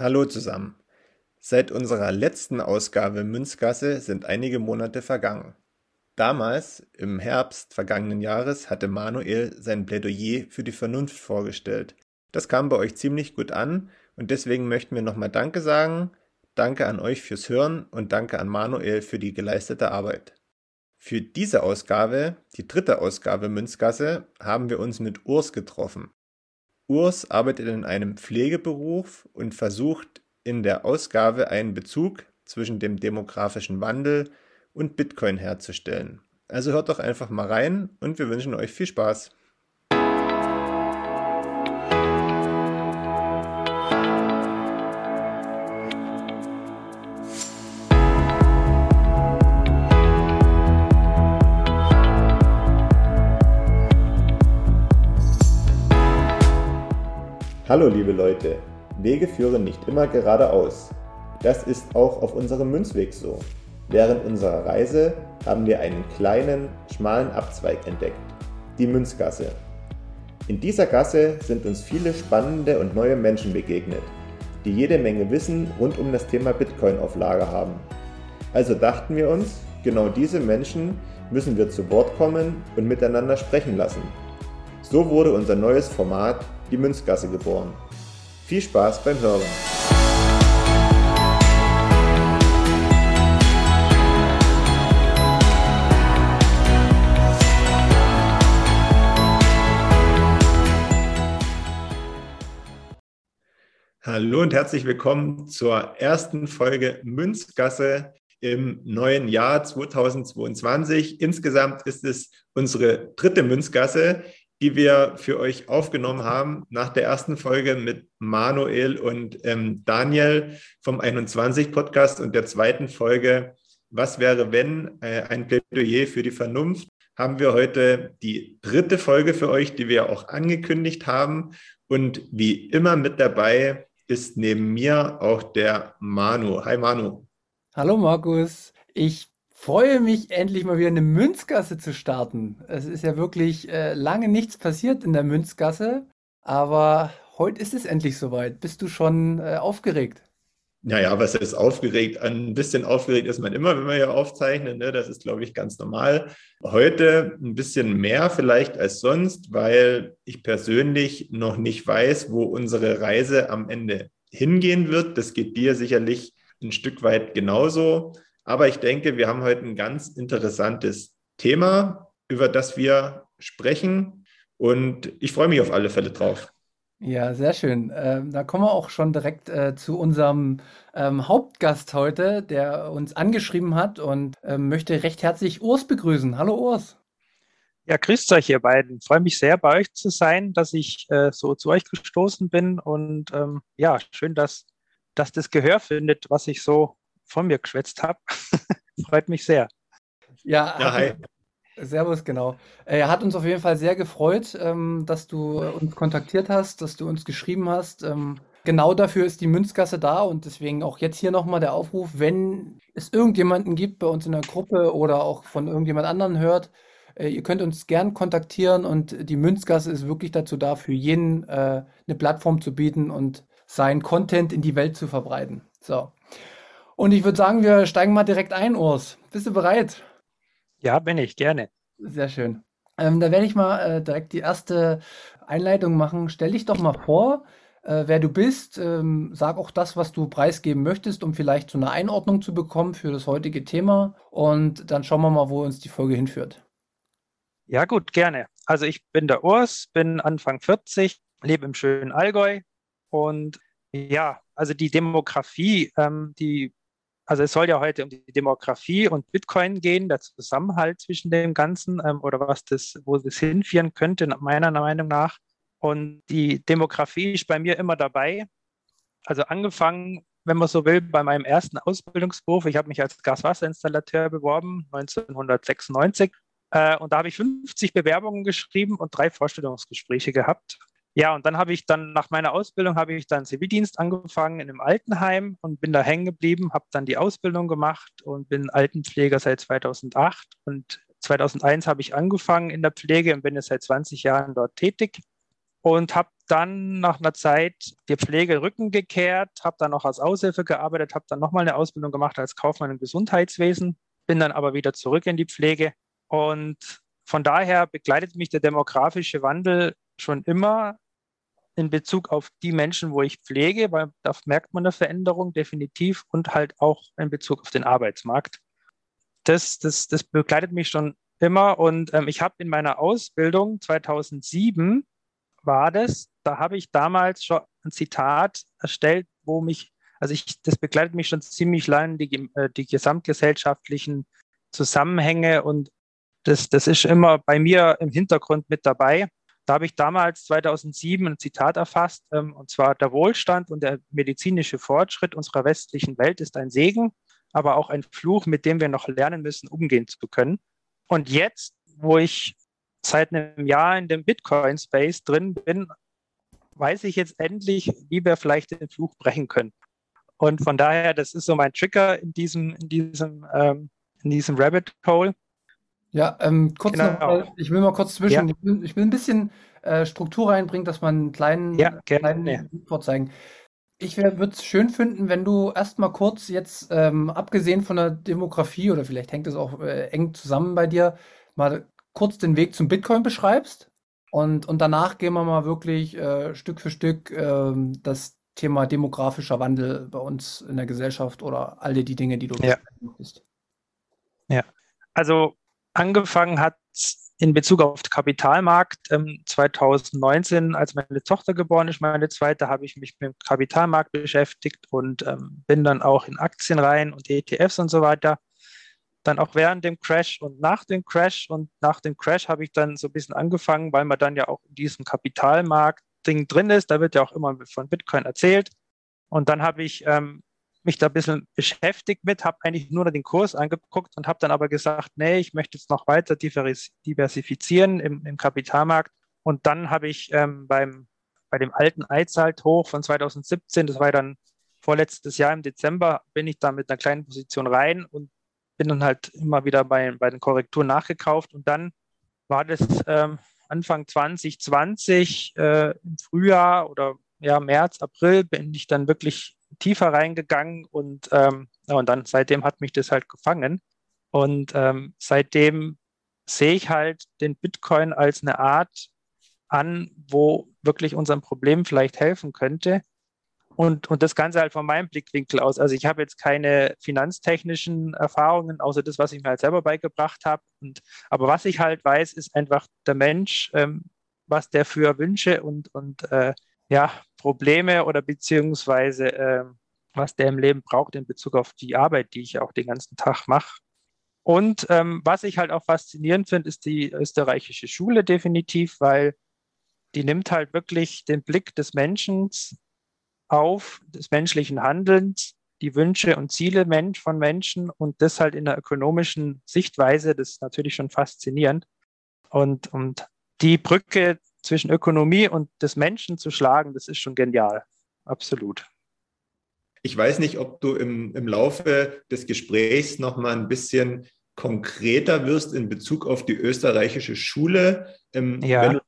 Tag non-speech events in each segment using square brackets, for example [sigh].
Hallo zusammen. Seit unserer letzten Ausgabe Münzgasse sind einige Monate vergangen. Damals, im Herbst vergangenen Jahres, hatte Manuel sein Plädoyer für die Vernunft vorgestellt. Das kam bei euch ziemlich gut an und deswegen möchten wir nochmal Danke sagen. Danke an euch fürs Hören und danke an Manuel für die geleistete Arbeit. Für diese Ausgabe, die dritte Ausgabe Münzgasse, haben wir uns mit Urs getroffen. Urs arbeitet in einem Pflegeberuf und versucht in der Ausgabe einen Bezug zwischen dem demografischen Wandel und Bitcoin herzustellen. Also hört doch einfach mal rein und wir wünschen euch viel Spaß. Hallo liebe Leute, Wege führen nicht immer geradeaus. Das ist auch auf unserem Münzweg so. Während unserer Reise haben wir einen kleinen, schmalen Abzweig entdeckt, die Münzgasse. In dieser Gasse sind uns viele spannende und neue Menschen begegnet, die jede Menge Wissen rund um das Thema Bitcoin auf Lager haben. Also dachten wir uns, genau diese Menschen müssen wir zu Wort kommen und miteinander sprechen lassen. So wurde unser neues Format die Münzgasse geboren. Viel Spaß beim Hören! Hallo und herzlich willkommen zur ersten Folge Münzgasse im neuen Jahr 2022. Insgesamt ist es unsere dritte Münzgasse die wir für euch aufgenommen haben nach der ersten Folge mit Manuel und ähm, Daniel vom 21 Podcast und der zweiten Folge Was wäre wenn äh, ein Plädoyer für die Vernunft haben wir heute die dritte Folge für euch, die wir auch angekündigt haben und wie immer mit dabei ist neben mir auch der Manu. Hi Manu. Hallo Markus. Ich freue mich, endlich mal wieder eine Münzgasse zu starten. Es ist ja wirklich äh, lange nichts passiert in der Münzgasse, aber heute ist es endlich soweit. Bist du schon äh, aufgeregt? Naja, was ist aufgeregt? Ein bisschen aufgeregt ist man immer, wenn wir hier aufzeichnen. Ne? Das ist, glaube ich, ganz normal. Heute ein bisschen mehr vielleicht als sonst, weil ich persönlich noch nicht weiß, wo unsere Reise am Ende hingehen wird. Das geht dir sicherlich ein Stück weit genauso. Aber ich denke, wir haben heute ein ganz interessantes Thema, über das wir sprechen. Und ich freue mich auf alle Fälle drauf. Ja, sehr schön. Ähm, da kommen wir auch schon direkt äh, zu unserem ähm, Hauptgast heute, der uns angeschrieben hat und ähm, möchte recht herzlich Urs begrüßen. Hallo Urs. Ja, grüßt euch ihr beiden. freue mich sehr, bei euch zu sein, dass ich äh, so zu euch gestoßen bin. Und ähm, ja, schön, dass, dass das Gehör findet, was ich so von mir geschwätzt habe. [laughs] Freut mich sehr. Ja, ja hi. Servus, genau. Er hat uns auf jeden Fall sehr gefreut, ähm, dass du uns kontaktiert hast, dass du uns geschrieben hast. Ähm, genau dafür ist die Münzgasse da und deswegen auch jetzt hier nochmal der Aufruf, wenn es irgendjemanden gibt bei uns in der Gruppe oder auch von irgendjemand anderen hört, äh, ihr könnt uns gern kontaktieren und die Münzgasse ist wirklich dazu da, für jeden äh, eine Plattform zu bieten und seinen Content in die Welt zu verbreiten. So. Und ich würde sagen, wir steigen mal direkt ein, Urs. Bist du bereit? Ja, bin ich, gerne. Sehr schön. Ähm, da werde ich mal äh, direkt die erste Einleitung machen. Stell dich doch mal vor, äh, wer du bist. Ähm, sag auch das, was du preisgeben möchtest, um vielleicht so eine Einordnung zu bekommen für das heutige Thema. Und dann schauen wir mal, wo uns die Folge hinführt. Ja, gut, gerne. Also ich bin der Urs, bin Anfang 40, lebe im schönen Allgäu und ja, also die Demografie, ähm, die also es soll ja heute um die Demografie und Bitcoin gehen, der Zusammenhalt zwischen dem Ganzen ähm, oder was das, wo das hinführen könnte, meiner Meinung nach. Und die Demografie ist bei mir immer dabei. Also angefangen, wenn man so will, bei meinem ersten Ausbildungsberuf. Ich habe mich als Gaswasserinstallateur beworben, 1996. Äh, und da habe ich 50 Bewerbungen geschrieben und drei Vorstellungsgespräche gehabt. Ja, und dann habe ich dann nach meiner Ausbildung habe ich dann Zivildienst angefangen in einem Altenheim und bin da hängen geblieben, habe dann die Ausbildung gemacht und bin Altenpfleger seit 2008 und 2001 habe ich angefangen in der Pflege und bin jetzt seit 20 Jahren dort tätig und habe dann nach einer Zeit die Pflege Rücken gekehrt, habe dann noch als Aushilfe gearbeitet, habe dann nochmal eine Ausbildung gemacht als Kaufmann im Gesundheitswesen, bin dann aber wieder zurück in die Pflege. Und von daher begleitet mich der demografische Wandel schon immer in Bezug auf die Menschen, wo ich pflege, weil da merkt man eine Veränderung definitiv und halt auch in Bezug auf den Arbeitsmarkt. Das, das, das begleitet mich schon immer und ähm, ich habe in meiner Ausbildung 2007 war das, da habe ich damals schon ein Zitat erstellt, wo mich, also ich, das begleitet mich schon ziemlich lange, die, äh, die gesamtgesellschaftlichen Zusammenhänge und das, das ist immer bei mir im Hintergrund mit dabei. Da habe ich damals 2007 ein Zitat erfasst, ähm, und zwar der Wohlstand und der medizinische Fortschritt unserer westlichen Welt ist ein Segen, aber auch ein Fluch, mit dem wir noch lernen müssen, umgehen zu können. Und jetzt, wo ich seit einem Jahr in dem Bitcoin-Space drin bin, weiß ich jetzt endlich, wie wir vielleicht den Fluch brechen können. Und von daher, das ist so mein Trigger in diesem, in diesem, ähm, in diesem Rabbit Hole. Ja, ähm, kurz genau. noch, mal, ich will mal kurz zwischen, ja. ich, will, ich, will, ein bisschen äh, Struktur reinbringen, dass man einen kleinen, ja, kleinen zeigen. Ich würde es schön finden, wenn du erstmal kurz jetzt, ähm, abgesehen von der Demografie oder vielleicht hängt es auch äh, eng zusammen bei dir, mal kurz den Weg zum Bitcoin beschreibst. Und, und danach gehen wir mal wirklich äh, Stück für Stück äh, das Thema demografischer Wandel bei uns in der Gesellschaft oder all die Dinge, die du ja. bist. Ja, also angefangen hat in Bezug auf den Kapitalmarkt ähm, 2019, als meine Tochter geboren ist, meine zweite, habe ich mich mit dem Kapitalmarkt beschäftigt und ähm, bin dann auch in Aktien rein und ETFs und so weiter. Dann auch während dem Crash und nach dem Crash. Und nach dem Crash habe ich dann so ein bisschen angefangen, weil man dann ja auch in diesem Kapitalmarkt-Ding drin ist. Da wird ja auch immer von Bitcoin erzählt. Und dann habe ich ähm, mich da ein bisschen beschäftigt mit, habe eigentlich nur den Kurs angeguckt und habe dann aber gesagt, nee, ich möchte jetzt noch weiter diversifizieren im, im Kapitalmarkt. Und dann habe ich ähm, beim, bei dem alten Eizalt-Hoch von 2017, das war dann vorletztes Jahr im Dezember, bin ich da mit einer kleinen Position rein und bin dann halt immer wieder bei, bei den Korrekturen nachgekauft. Und dann war das ähm, Anfang 2020 äh, im Frühjahr oder ja, März, April bin ich dann wirklich tiefer reingegangen und, ähm, ja, und dann seitdem hat mich das halt gefangen. Und ähm, seitdem sehe ich halt den Bitcoin als eine Art an, wo wirklich unserem Problem vielleicht helfen könnte. Und, und das Ganze halt von meinem Blickwinkel aus. Also ich habe jetzt keine finanztechnischen Erfahrungen, außer das, was ich mir halt selber beigebracht habe. Und, aber was ich halt weiß, ist einfach der Mensch, ähm, was der für Wünsche und, und äh, ja, Probleme oder beziehungsweise äh, was der im Leben braucht in Bezug auf die Arbeit, die ich auch den ganzen Tag mache. Und ähm, was ich halt auch faszinierend finde, ist die österreichische Schule definitiv, weil die nimmt halt wirklich den Blick des Menschen auf, des menschlichen Handelns, die Wünsche und Ziele von Menschen und das halt in der ökonomischen Sichtweise, das ist natürlich schon faszinierend. Und, und die Brücke zwischen Ökonomie und des Menschen zu schlagen, das ist schon genial. Absolut. Ich weiß nicht, ob du im, im Laufe des Gesprächs noch mal ein bisschen konkreter wirst in Bezug auf die österreichische Schule. Ähm, ja. Du,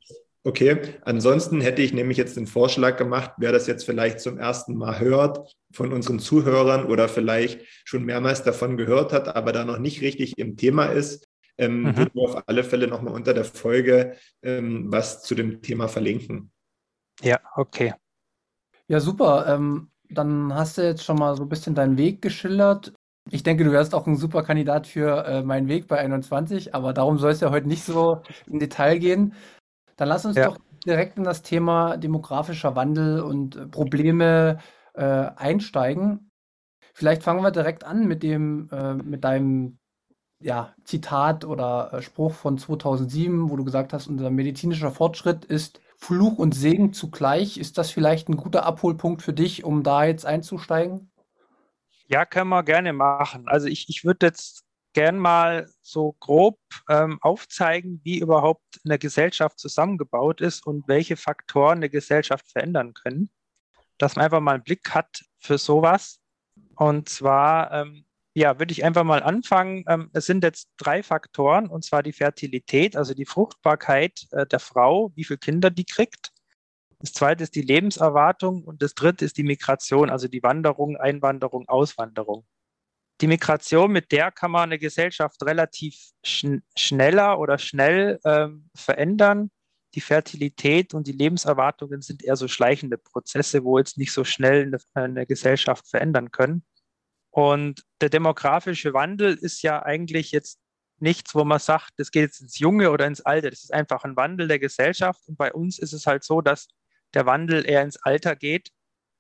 okay, ansonsten hätte ich nämlich jetzt den Vorschlag gemacht, wer das jetzt vielleicht zum ersten Mal hört von unseren Zuhörern oder vielleicht schon mehrmals davon gehört hat, aber da noch nicht richtig im Thema ist, ähm, mhm. würden wir auf alle Fälle nochmal unter der Folge ähm, was zu dem Thema verlinken. Ja, okay. Ja, super. Ähm, dann hast du jetzt schon mal so ein bisschen deinen Weg geschildert. Ich denke, du wärst auch ein super Kandidat für äh, meinen Weg bei 21, aber darum soll es ja heute nicht so im Detail gehen. Dann lass uns ja. doch direkt in das Thema demografischer Wandel und äh, Probleme äh, einsteigen. Vielleicht fangen wir direkt an mit dem, äh, mit deinem ja, Zitat oder äh, Spruch von 2007, wo du gesagt hast, unser medizinischer Fortschritt ist Fluch und Segen zugleich. Ist das vielleicht ein guter Abholpunkt für dich, um da jetzt einzusteigen? Ja, können wir gerne machen. Also ich, ich würde jetzt gern mal so grob ähm, aufzeigen, wie überhaupt eine Gesellschaft zusammengebaut ist und welche Faktoren eine Gesellschaft verändern können. Dass man einfach mal einen Blick hat für sowas. Und zwar ähm, ja, würde ich einfach mal anfangen. Ähm, es sind jetzt drei Faktoren, und zwar die Fertilität, also die Fruchtbarkeit äh, der Frau, wie viele Kinder die kriegt. Das zweite ist die Lebenserwartung und das dritte ist die Migration, also die Wanderung, Einwanderung, Auswanderung. Die Migration, mit der kann man eine Gesellschaft relativ schn schneller oder schnell ähm, verändern. Die Fertilität und die Lebenserwartungen sind eher so schleichende Prozesse, wo jetzt nicht so schnell eine, eine Gesellschaft verändern können. Und der demografische Wandel ist ja eigentlich jetzt nichts, wo man sagt, das geht jetzt ins Junge oder ins Alte. Das ist einfach ein Wandel der Gesellschaft. Und bei uns ist es halt so, dass der Wandel eher ins Alter geht.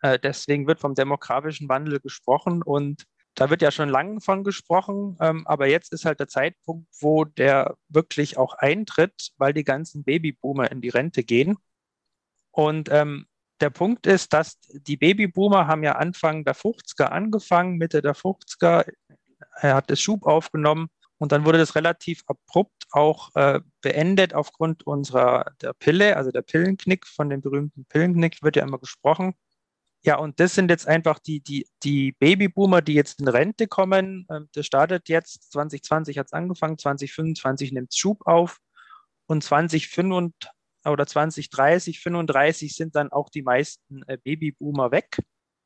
Äh, deswegen wird vom demografischen Wandel gesprochen. Und da wird ja schon lange von gesprochen, ähm, aber jetzt ist halt der Zeitpunkt, wo der wirklich auch eintritt, weil die ganzen Babyboomer in die Rente gehen. Und ähm, der Punkt ist, dass die Babyboomer haben ja Anfang der 50er angefangen, Mitte der 50er, er hat das Schub aufgenommen und dann wurde das relativ abrupt auch äh, beendet aufgrund unserer der Pille, also der Pillenknick, von dem berühmten Pillenknick wird ja immer gesprochen. Ja, und das sind jetzt einfach die, die, die Babyboomer, die jetzt in Rente kommen. Ähm, das startet jetzt, 2020 hat es angefangen, 2025 nimmt es Schub auf und 2025 oder 2030, 35 sind dann auch die meisten äh, Babyboomer weg.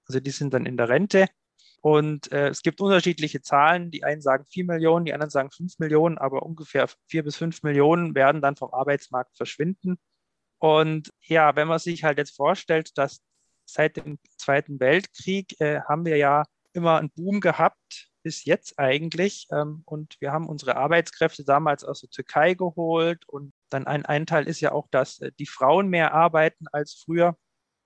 Also die sind dann in der Rente. Und äh, es gibt unterschiedliche Zahlen. Die einen sagen 4 Millionen, die anderen sagen 5 Millionen, aber ungefähr 4 bis 5 Millionen werden dann vom Arbeitsmarkt verschwinden. Und ja, wenn man sich halt jetzt vorstellt, dass seit dem Zweiten Weltkrieg äh, haben wir ja immer einen Boom gehabt, bis jetzt eigentlich. Ähm, und wir haben unsere Arbeitskräfte damals aus der Türkei geholt. Und dann ein, ein Teil ist ja auch, dass äh, die Frauen mehr arbeiten als früher.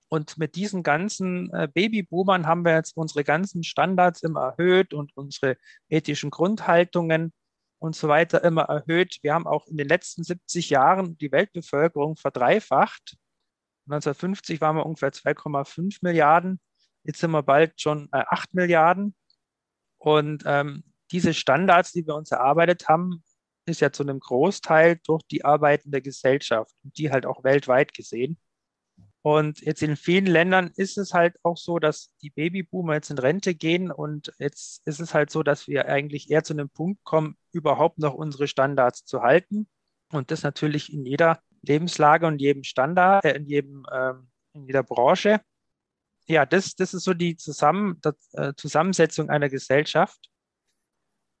Und mit diesen ganzen äh, Babyboomern haben wir jetzt unsere ganzen Standards immer erhöht und unsere ethischen Grundhaltungen und so weiter immer erhöht. Wir haben auch in den letzten 70 Jahren die Weltbevölkerung verdreifacht. 1950 waren wir ungefähr 2,5 Milliarden. Jetzt sind wir bald schon äh, 8 Milliarden. Und ähm, diese Standards, die wir uns erarbeitet haben, ist ja zu einem Großteil durch die arbeitende Gesellschaft und die halt auch weltweit gesehen. Und jetzt in vielen Ländern ist es halt auch so, dass die Babyboomer jetzt in Rente gehen und jetzt ist es halt so, dass wir eigentlich eher zu einem Punkt kommen, überhaupt noch unsere Standards zu halten. Und das natürlich in jeder Lebenslage und jedem Standard, äh, in, jedem, äh, in jeder Branche. Ja, das, das ist so die Zusammen, das, äh, Zusammensetzung einer Gesellschaft.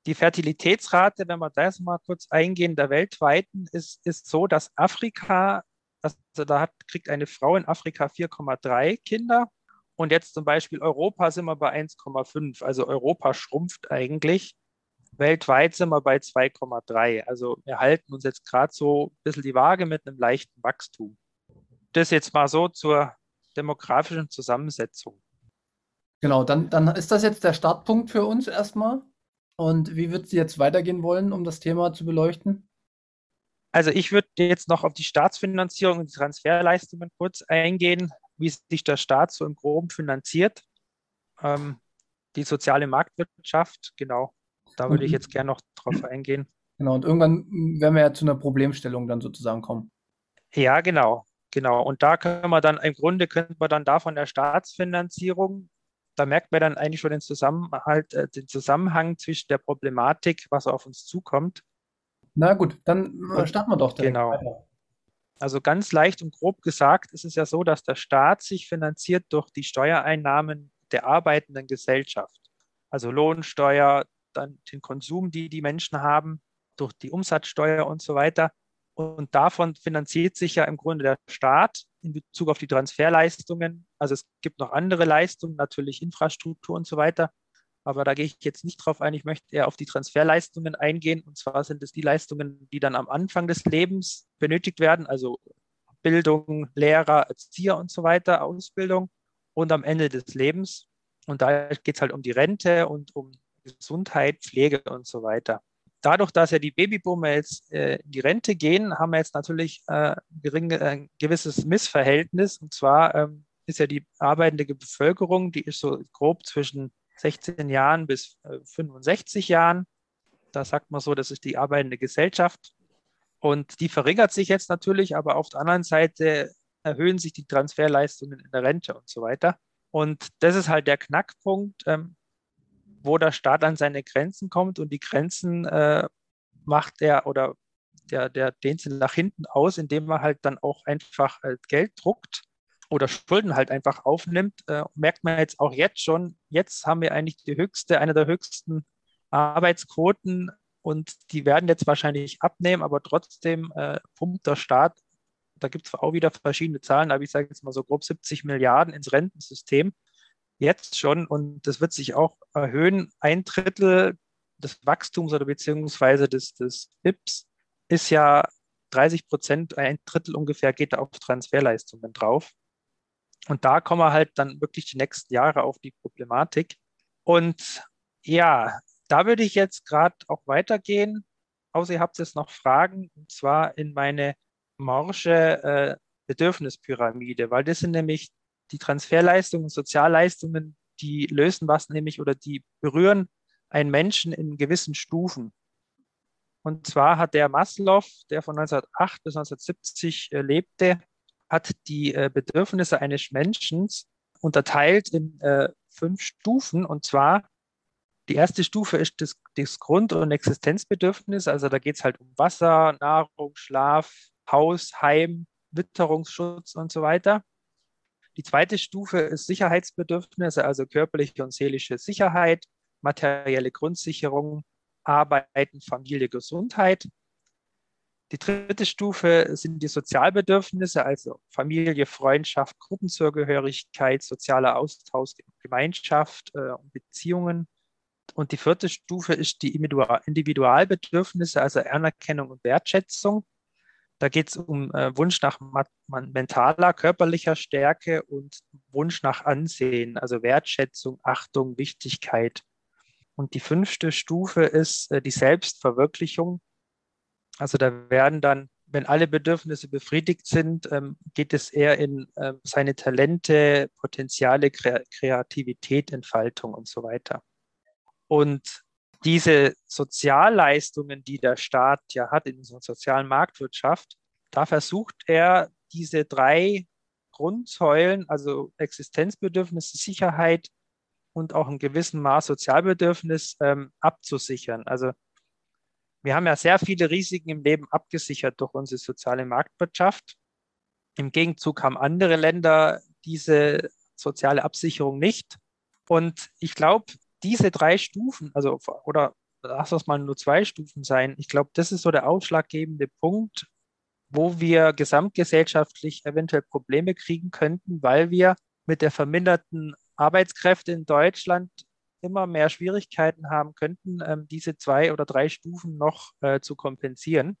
Die Fertilitätsrate, wenn wir das mal kurz eingehen, der weltweiten, ist, ist so, dass Afrika, also da hat, kriegt eine Frau in Afrika 4,3 Kinder und jetzt zum Beispiel Europa sind wir bei 1,5. Also Europa schrumpft eigentlich. Weltweit sind wir bei 2,3. Also wir halten uns jetzt gerade so ein bisschen die Waage mit einem leichten Wachstum. Das jetzt mal so zur demografischen Zusammensetzung. Genau, dann, dann ist das jetzt der Startpunkt für uns erstmal. Und wie wird es jetzt weitergehen wollen, um das Thema zu beleuchten? Also ich würde jetzt noch auf die Staatsfinanzierung und die Transferleistungen kurz eingehen, wie sich der Staat so im Groben finanziert. Ähm, die soziale Marktwirtschaft, genau. Da würde ich jetzt gerne noch drauf eingehen. Genau, und irgendwann werden wir ja zu einer Problemstellung dann sozusagen kommen. Ja, genau, genau. Und da können wir dann, im Grunde könnten wir dann da von der Staatsfinanzierung, da merkt man dann eigentlich schon den Zusammenhalt, äh, den Zusammenhang zwischen der Problematik, was auf uns zukommt. Na gut, dann äh, starten wir doch direkt Genau. Weiter. Also ganz leicht und grob gesagt ist es ja so, dass der Staat sich finanziert durch die Steuereinnahmen der arbeitenden Gesellschaft. Also Lohnsteuer, dann den Konsum, die die Menschen haben, durch die Umsatzsteuer und so weiter. Und davon finanziert sich ja im Grunde der Staat in Bezug auf die Transferleistungen. Also es gibt noch andere Leistungen, natürlich Infrastruktur und so weiter. Aber da gehe ich jetzt nicht drauf ein. Ich möchte eher auf die Transferleistungen eingehen. Und zwar sind es die Leistungen, die dann am Anfang des Lebens benötigt werden, also Bildung, Lehrer, Erzieher und so weiter, Ausbildung und am Ende des Lebens. Und da geht es halt um die Rente und um Gesundheit, Pflege und so weiter. Dadurch, dass ja die Babyboomer jetzt äh, in die Rente gehen, haben wir jetzt natürlich äh, gering, äh, ein gewisses Missverhältnis. Und zwar ähm, ist ja die arbeitende Bevölkerung, die ist so grob zwischen 16 Jahren bis 65 äh, Jahren. Da sagt man so, das ist die arbeitende Gesellschaft. Und die verringert sich jetzt natürlich, aber auf der anderen Seite erhöhen sich die Transferleistungen in der Rente und so weiter. Und das ist halt der Knackpunkt. Ähm, wo der Staat an seine Grenzen kommt und die Grenzen äh, macht er oder der, der dehnt sie nach hinten aus, indem man halt dann auch einfach äh, Geld druckt oder Schulden halt einfach aufnimmt, äh, merkt man jetzt auch jetzt schon, jetzt haben wir eigentlich die höchste, eine der höchsten Arbeitsquoten und die werden jetzt wahrscheinlich abnehmen, aber trotzdem äh, pumpt der Staat, da gibt es auch wieder verschiedene Zahlen, aber ich sage jetzt mal so grob 70 Milliarden ins Rentensystem jetzt schon und das wird sich auch erhöhen. Ein Drittel des Wachstums oder beziehungsweise des, des BIPs ist ja 30 Prozent, ein Drittel ungefähr geht da auf Transferleistungen drauf. Und da kommen wir halt dann wirklich die nächsten Jahre auf die Problematik. Und ja, da würde ich jetzt gerade auch weitergehen, außer ihr habt jetzt noch Fragen, und zwar in meine morsche äh, Bedürfnispyramide, weil das sind nämlich die Transferleistungen, Sozialleistungen, die lösen was nämlich oder die berühren einen Menschen in gewissen Stufen. Und zwar hat der Maslow, der von 1908 bis 1970 äh, lebte, hat die äh, Bedürfnisse eines Menschen unterteilt in äh, fünf Stufen. Und zwar die erste Stufe ist das, das Grund- und Existenzbedürfnis. Also da geht es halt um Wasser, Nahrung, Schlaf, Haus, Heim, Witterungsschutz und so weiter. Die zweite Stufe ist Sicherheitsbedürfnisse, also körperliche und seelische Sicherheit, materielle Grundsicherung, Arbeiten, Familie, Gesundheit. Die dritte Stufe sind die Sozialbedürfnisse, also Familie, Freundschaft, Gruppenzugehörigkeit, sozialer Austausch, Gemeinschaft äh, Beziehungen. Und die vierte Stufe ist die Individualbedürfnisse, also Anerkennung und Wertschätzung. Da geht es um äh, Wunsch nach mentaler, körperlicher Stärke und Wunsch nach Ansehen, also Wertschätzung, Achtung, Wichtigkeit. Und die fünfte Stufe ist äh, die Selbstverwirklichung. Also da werden dann, wenn alle Bedürfnisse befriedigt sind, ähm, geht es eher in äh, seine Talente, Potenziale, Kre Kreativität, Entfaltung und so weiter. Und diese Sozialleistungen, die der Staat ja hat in unserer sozialen Marktwirtschaft, da versucht er diese drei Grundsäulen, also Existenzbedürfnisse, Sicherheit, und auch ein gewissen Maß Sozialbedürfnis ähm, abzusichern. Also wir haben ja sehr viele Risiken im Leben abgesichert durch unsere soziale Marktwirtschaft. Im Gegenzug haben andere Länder diese soziale Absicherung nicht. Und ich glaube, diese drei Stufen, also oder lass das mal nur zwei Stufen sein, ich glaube, das ist so der ausschlaggebende Punkt, wo wir gesamtgesellschaftlich eventuell Probleme kriegen könnten, weil wir mit der verminderten Arbeitskräfte in Deutschland immer mehr Schwierigkeiten haben könnten, ähm, diese zwei oder drei Stufen noch äh, zu kompensieren.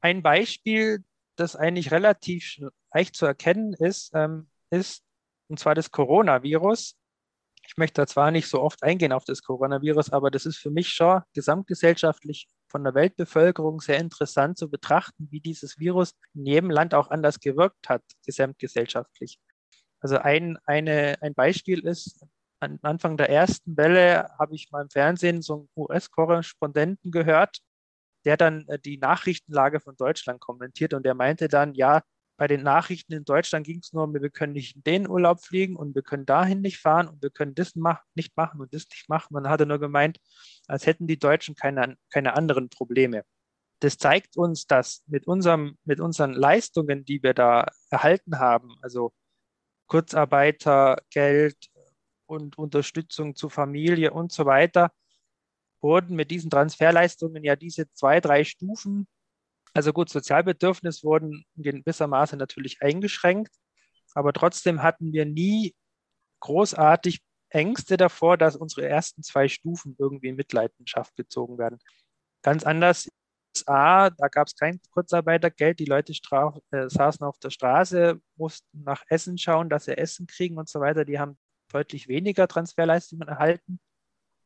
Ein Beispiel, das eigentlich relativ leicht zu erkennen ist, ähm, ist, und zwar das Coronavirus. Ich möchte da zwar nicht so oft eingehen auf das Coronavirus, aber das ist für mich schon gesamtgesellschaftlich von der Weltbevölkerung sehr interessant zu betrachten, wie dieses Virus in jedem Land auch anders gewirkt hat, gesamtgesellschaftlich. Also ein, eine, ein Beispiel ist, am Anfang der ersten Welle habe ich mal im Fernsehen so einen US-Korrespondenten gehört, der dann äh, die Nachrichtenlage von Deutschland kommentiert und der meinte dann, ja, bei den Nachrichten in Deutschland ging es nur um, wir können nicht in den Urlaub fliegen und wir können dahin nicht fahren und wir können das mach, nicht machen und das nicht machen. Man hatte nur gemeint, als hätten die Deutschen keine, keine anderen Probleme. Das zeigt uns, dass mit, unserem, mit unseren Leistungen, die wir da erhalten haben, also Kurzarbeitergeld und Unterstützung zur Familie und so weiter, wurden mit diesen Transferleistungen ja diese zwei, drei Stufen, also gut, Sozialbedürfnis wurden in gewisser Maße natürlich eingeschränkt, aber trotzdem hatten wir nie großartig Ängste davor, dass unsere ersten zwei Stufen irgendwie in Mitleidenschaft gezogen werden. Ganz anders USA, da gab es kein Kurzarbeitergeld, die Leute äh, saßen auf der Straße, mussten nach Essen schauen, dass sie Essen kriegen und so weiter. Die haben deutlich weniger Transferleistungen erhalten.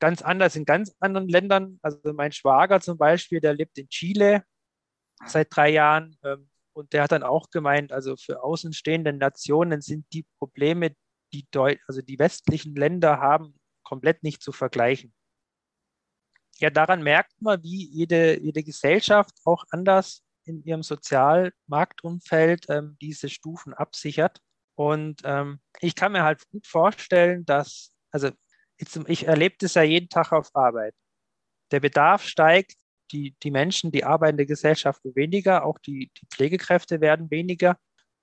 Ganz anders in ganz anderen Ländern. Also mein Schwager zum Beispiel, der lebt in Chile seit drei Jahren ähm, und der hat dann auch gemeint, also für außenstehende Nationen sind die Probleme, die, Deu also die westlichen Länder haben, komplett nicht zu vergleichen ja, daran merkt man, wie jede, jede Gesellschaft auch anders in ihrem Sozialmarktumfeld ähm, diese Stufen absichert. Und ähm, ich kann mir halt gut vorstellen, dass, also ich erlebe das ja jeden Tag auf Arbeit. Der Bedarf steigt, die, die Menschen, die arbeitende Gesellschaft weniger, auch die, die Pflegekräfte werden weniger.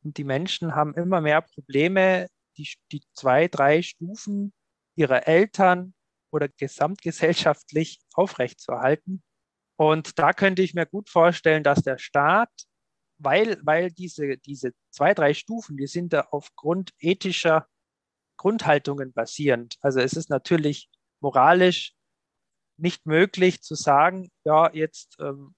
Und die Menschen haben immer mehr Probleme, die, die zwei, drei Stufen ihrer Eltern oder gesamtgesellschaftlich aufrechtzuerhalten. Und da könnte ich mir gut vorstellen, dass der Staat, weil, weil diese, diese zwei, drei Stufen, die sind da aufgrund ethischer Grundhaltungen basierend. Also es ist natürlich moralisch nicht möglich zu sagen, ja, jetzt, ähm,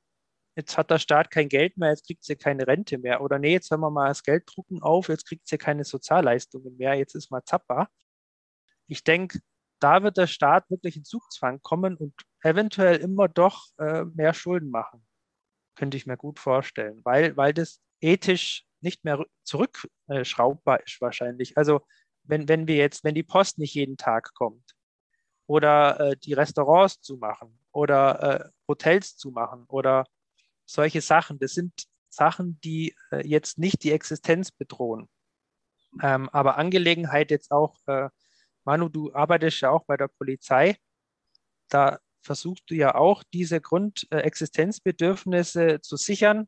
jetzt hat der Staat kein Geld mehr, jetzt kriegt sie keine Rente mehr. Oder nee, jetzt hören wir mal das Gelddrucken auf, jetzt kriegt sie keine Sozialleistungen mehr, jetzt ist mal Zappa. Ich denke, da wird der Staat wirklich in Zugzwang kommen und eventuell immer doch äh, mehr Schulden machen. Könnte ich mir gut vorstellen, weil, weil das ethisch nicht mehr zurückschraubbar ist wahrscheinlich. Also wenn, wenn wir jetzt, wenn die Post nicht jeden Tag kommt oder äh, die Restaurants zumachen oder äh, Hotels zumachen oder solche Sachen, das sind Sachen, die äh, jetzt nicht die Existenz bedrohen. Ähm, aber Angelegenheit jetzt auch, äh, Manu, du arbeitest ja auch bei der Polizei, da versuchst du ja auch diese Grundexistenzbedürfnisse zu sichern.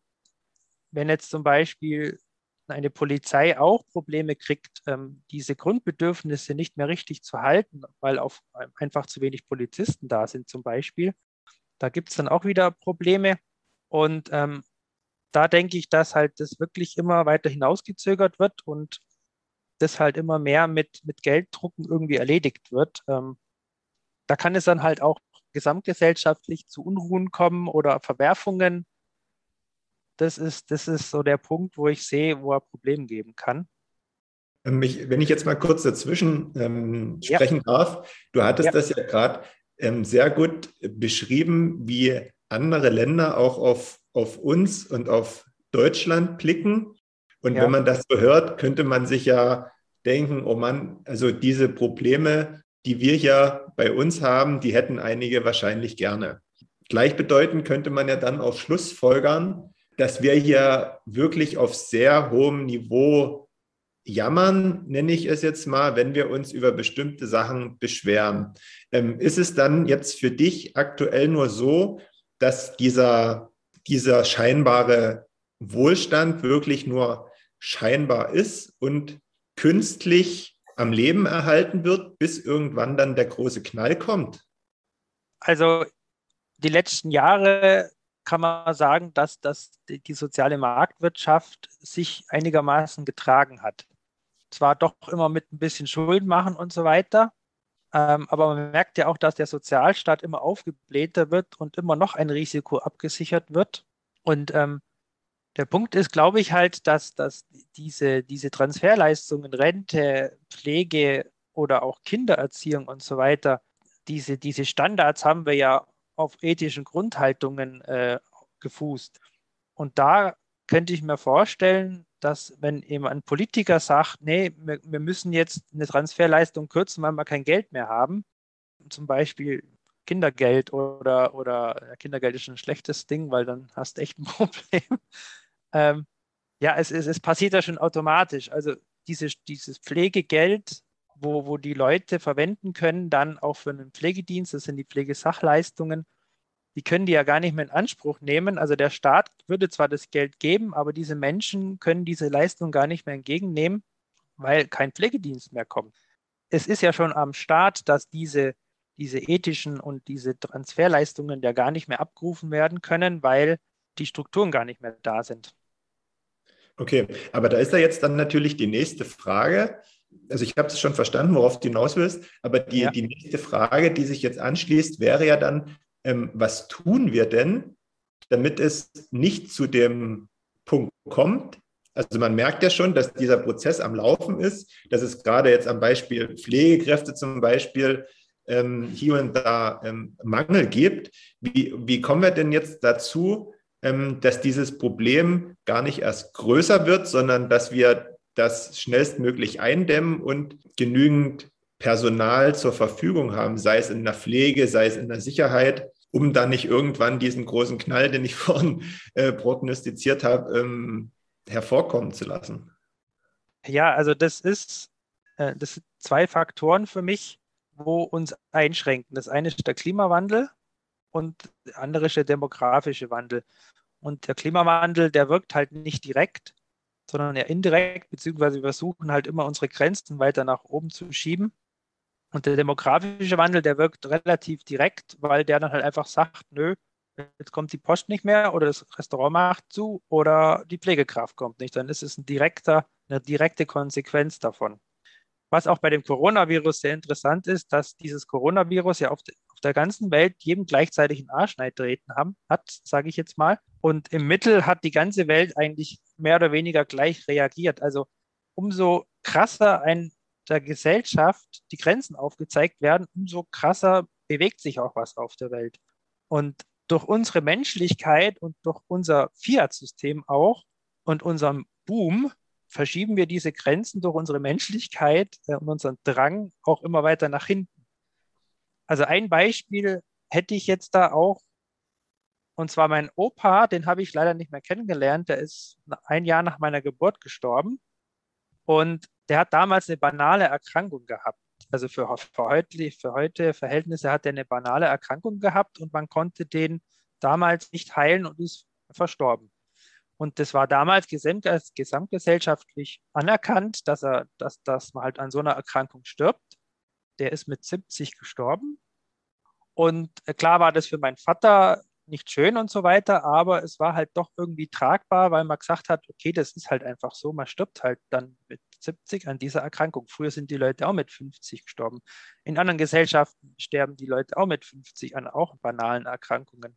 Wenn jetzt zum Beispiel eine Polizei auch Probleme kriegt, ähm, diese Grundbedürfnisse nicht mehr richtig zu halten, weil auf, einfach zu wenig Polizisten da sind zum Beispiel. Da gibt es dann auch wieder Probleme. Und ähm, da denke ich, dass halt das wirklich immer weiter hinausgezögert wird und das halt immer mehr mit, mit Gelddrucken irgendwie erledigt wird. Ähm, da kann es dann halt auch gesamtgesellschaftlich zu Unruhen kommen oder Verwerfungen das ist, das ist so der Punkt, wo ich sehe, wo er Probleme geben kann. Ähm, ich, wenn ich jetzt mal kurz dazwischen ähm, sprechen ja. darf, du hattest ja. das ja gerade ähm, sehr gut beschrieben, wie andere Länder auch auf, auf uns und auf Deutschland blicken. Und ja. wenn man das so hört, könnte man sich ja denken, oh Mann, also diese Probleme, die wir ja bei uns haben, die hätten einige wahrscheinlich gerne. Gleichbedeutend könnte man ja dann auf Schluss folgern, dass wir hier wirklich auf sehr hohem Niveau jammern, nenne ich es jetzt mal, wenn wir uns über bestimmte Sachen beschweren. Ähm, ist es dann jetzt für dich aktuell nur so, dass dieser, dieser scheinbare Wohlstand wirklich nur scheinbar ist und künstlich am Leben erhalten wird, bis irgendwann dann der große Knall kommt? Also die letzten Jahre kann man sagen, dass, dass die soziale Marktwirtschaft sich einigermaßen getragen hat. Zwar doch immer mit ein bisschen Schulden machen und so weiter, ähm, aber man merkt ja auch, dass der Sozialstaat immer aufgeblähter wird und immer noch ein Risiko abgesichert wird. Und ähm, der Punkt ist, glaube ich, halt, dass, dass diese, diese Transferleistungen, Rente, Pflege oder auch Kindererziehung und so weiter, diese, diese Standards haben wir ja auf ethischen Grundhaltungen äh, gefußt. Und da könnte ich mir vorstellen, dass wenn eben ein Politiker sagt, nee, wir, wir müssen jetzt eine Transferleistung kürzen, weil wir kein Geld mehr haben, zum Beispiel Kindergeld oder, oder Kindergeld ist ein schlechtes Ding, weil dann hast du echt ein [laughs] Problem. Ähm, ja, es, es, es passiert ja schon automatisch. Also diese, dieses Pflegegeld wo, wo die Leute verwenden können, dann auch für einen Pflegedienst, das sind die Pflegesachleistungen, die können die ja gar nicht mehr in Anspruch nehmen. Also der Staat würde zwar das Geld geben, aber diese Menschen können diese Leistung gar nicht mehr entgegennehmen, weil kein Pflegedienst mehr kommt. Es ist ja schon am Staat, dass diese, diese ethischen und diese Transferleistungen ja gar nicht mehr abgerufen werden können, weil die Strukturen gar nicht mehr da sind. Okay, aber da ist ja jetzt dann natürlich die nächste Frage also ich habe es schon verstanden, worauf du hinaus willst, aber die, ja. die nächste Frage, die sich jetzt anschließt, wäre ja dann, ähm, was tun wir denn, damit es nicht zu dem Punkt kommt? Also man merkt ja schon, dass dieser Prozess am Laufen ist, dass es gerade jetzt am Beispiel Pflegekräfte zum Beispiel ähm, hier und da ähm, Mangel gibt. Wie, wie kommen wir denn jetzt dazu, dass dieses Problem gar nicht erst größer wird, sondern dass wir das schnellstmöglich eindämmen und genügend Personal zur Verfügung haben, sei es in der Pflege, sei es in der Sicherheit, um dann nicht irgendwann diesen großen Knall, den ich [laughs] vorhin äh, prognostiziert habe, ähm, hervorkommen zu lassen. Ja, also das ist, äh, das sind zwei Faktoren für mich, wo uns einschränken. Das eine ist der Klimawandel und der andere ist der demografische Wandel. Und der Klimawandel, der wirkt halt nicht direkt, sondern ja indirekt, beziehungsweise wir versuchen halt immer unsere Grenzen weiter nach oben zu schieben. Und der demografische Wandel, der wirkt relativ direkt, weil der dann halt einfach sagt, nö, jetzt kommt die Post nicht mehr oder das Restaurant macht zu oder die Pflegekraft kommt nicht. Dann ist es ein direkter, eine direkte Konsequenz davon. Was auch bei dem Coronavirus sehr interessant ist, dass dieses Coronavirus ja auf der ganzen Welt jedem gleichzeitig einen Arschneid treten haben, hat, sage ich jetzt mal. Und im Mittel hat die ganze Welt eigentlich mehr oder weniger gleich reagiert. Also umso krasser ein der Gesellschaft die Grenzen aufgezeigt werden, umso krasser bewegt sich auch was auf der Welt. Und durch unsere Menschlichkeit und durch unser Fiat-System auch und unserem Boom verschieben wir diese Grenzen durch unsere Menschlichkeit äh, und unseren Drang auch immer weiter nach hinten. Also ein Beispiel hätte ich jetzt da auch, und zwar mein Opa, den habe ich leider nicht mehr kennengelernt, der ist ein Jahr nach meiner Geburt gestorben und der hat damals eine banale Erkrankung gehabt. Also für, für, heute, für heute Verhältnisse hat er eine banale Erkrankung gehabt und man konnte den damals nicht heilen und ist verstorben. Und das war damals gesamtgesellschaftlich anerkannt, dass, er, dass, dass man halt an so einer Erkrankung stirbt. Der ist mit 70 gestorben. Und äh, klar war das für meinen Vater nicht schön und so weiter, aber es war halt doch irgendwie tragbar, weil man gesagt hat, okay, das ist halt einfach so, man stirbt halt dann mit 70 an dieser Erkrankung. Früher sind die Leute auch mit 50 gestorben. In anderen Gesellschaften sterben die Leute auch mit 50 an auch banalen Erkrankungen.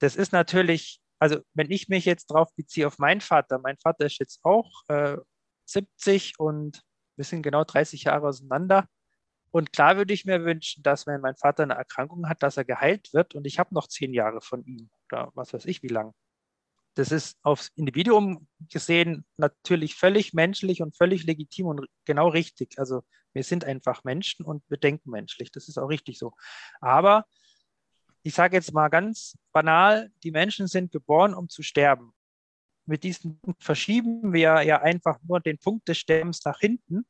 Das ist natürlich also wenn ich mich jetzt darauf beziehe auf meinen Vater, mein Vater ist jetzt auch äh, 70 und wir sind genau 30 Jahre auseinander. Und klar würde ich mir wünschen, dass wenn mein Vater eine Erkrankung hat, dass er geheilt wird und ich habe noch zehn Jahre von ihm oder was weiß ich wie lang. Das ist aufs Individuum gesehen natürlich völlig menschlich und völlig legitim und genau richtig. Also wir sind einfach Menschen und wir denken menschlich. Das ist auch richtig so. Aber ich sage jetzt mal ganz banal, die Menschen sind geboren, um zu sterben. Mit diesem verschieben wir ja einfach nur den Punkt des Sterbens nach hinten.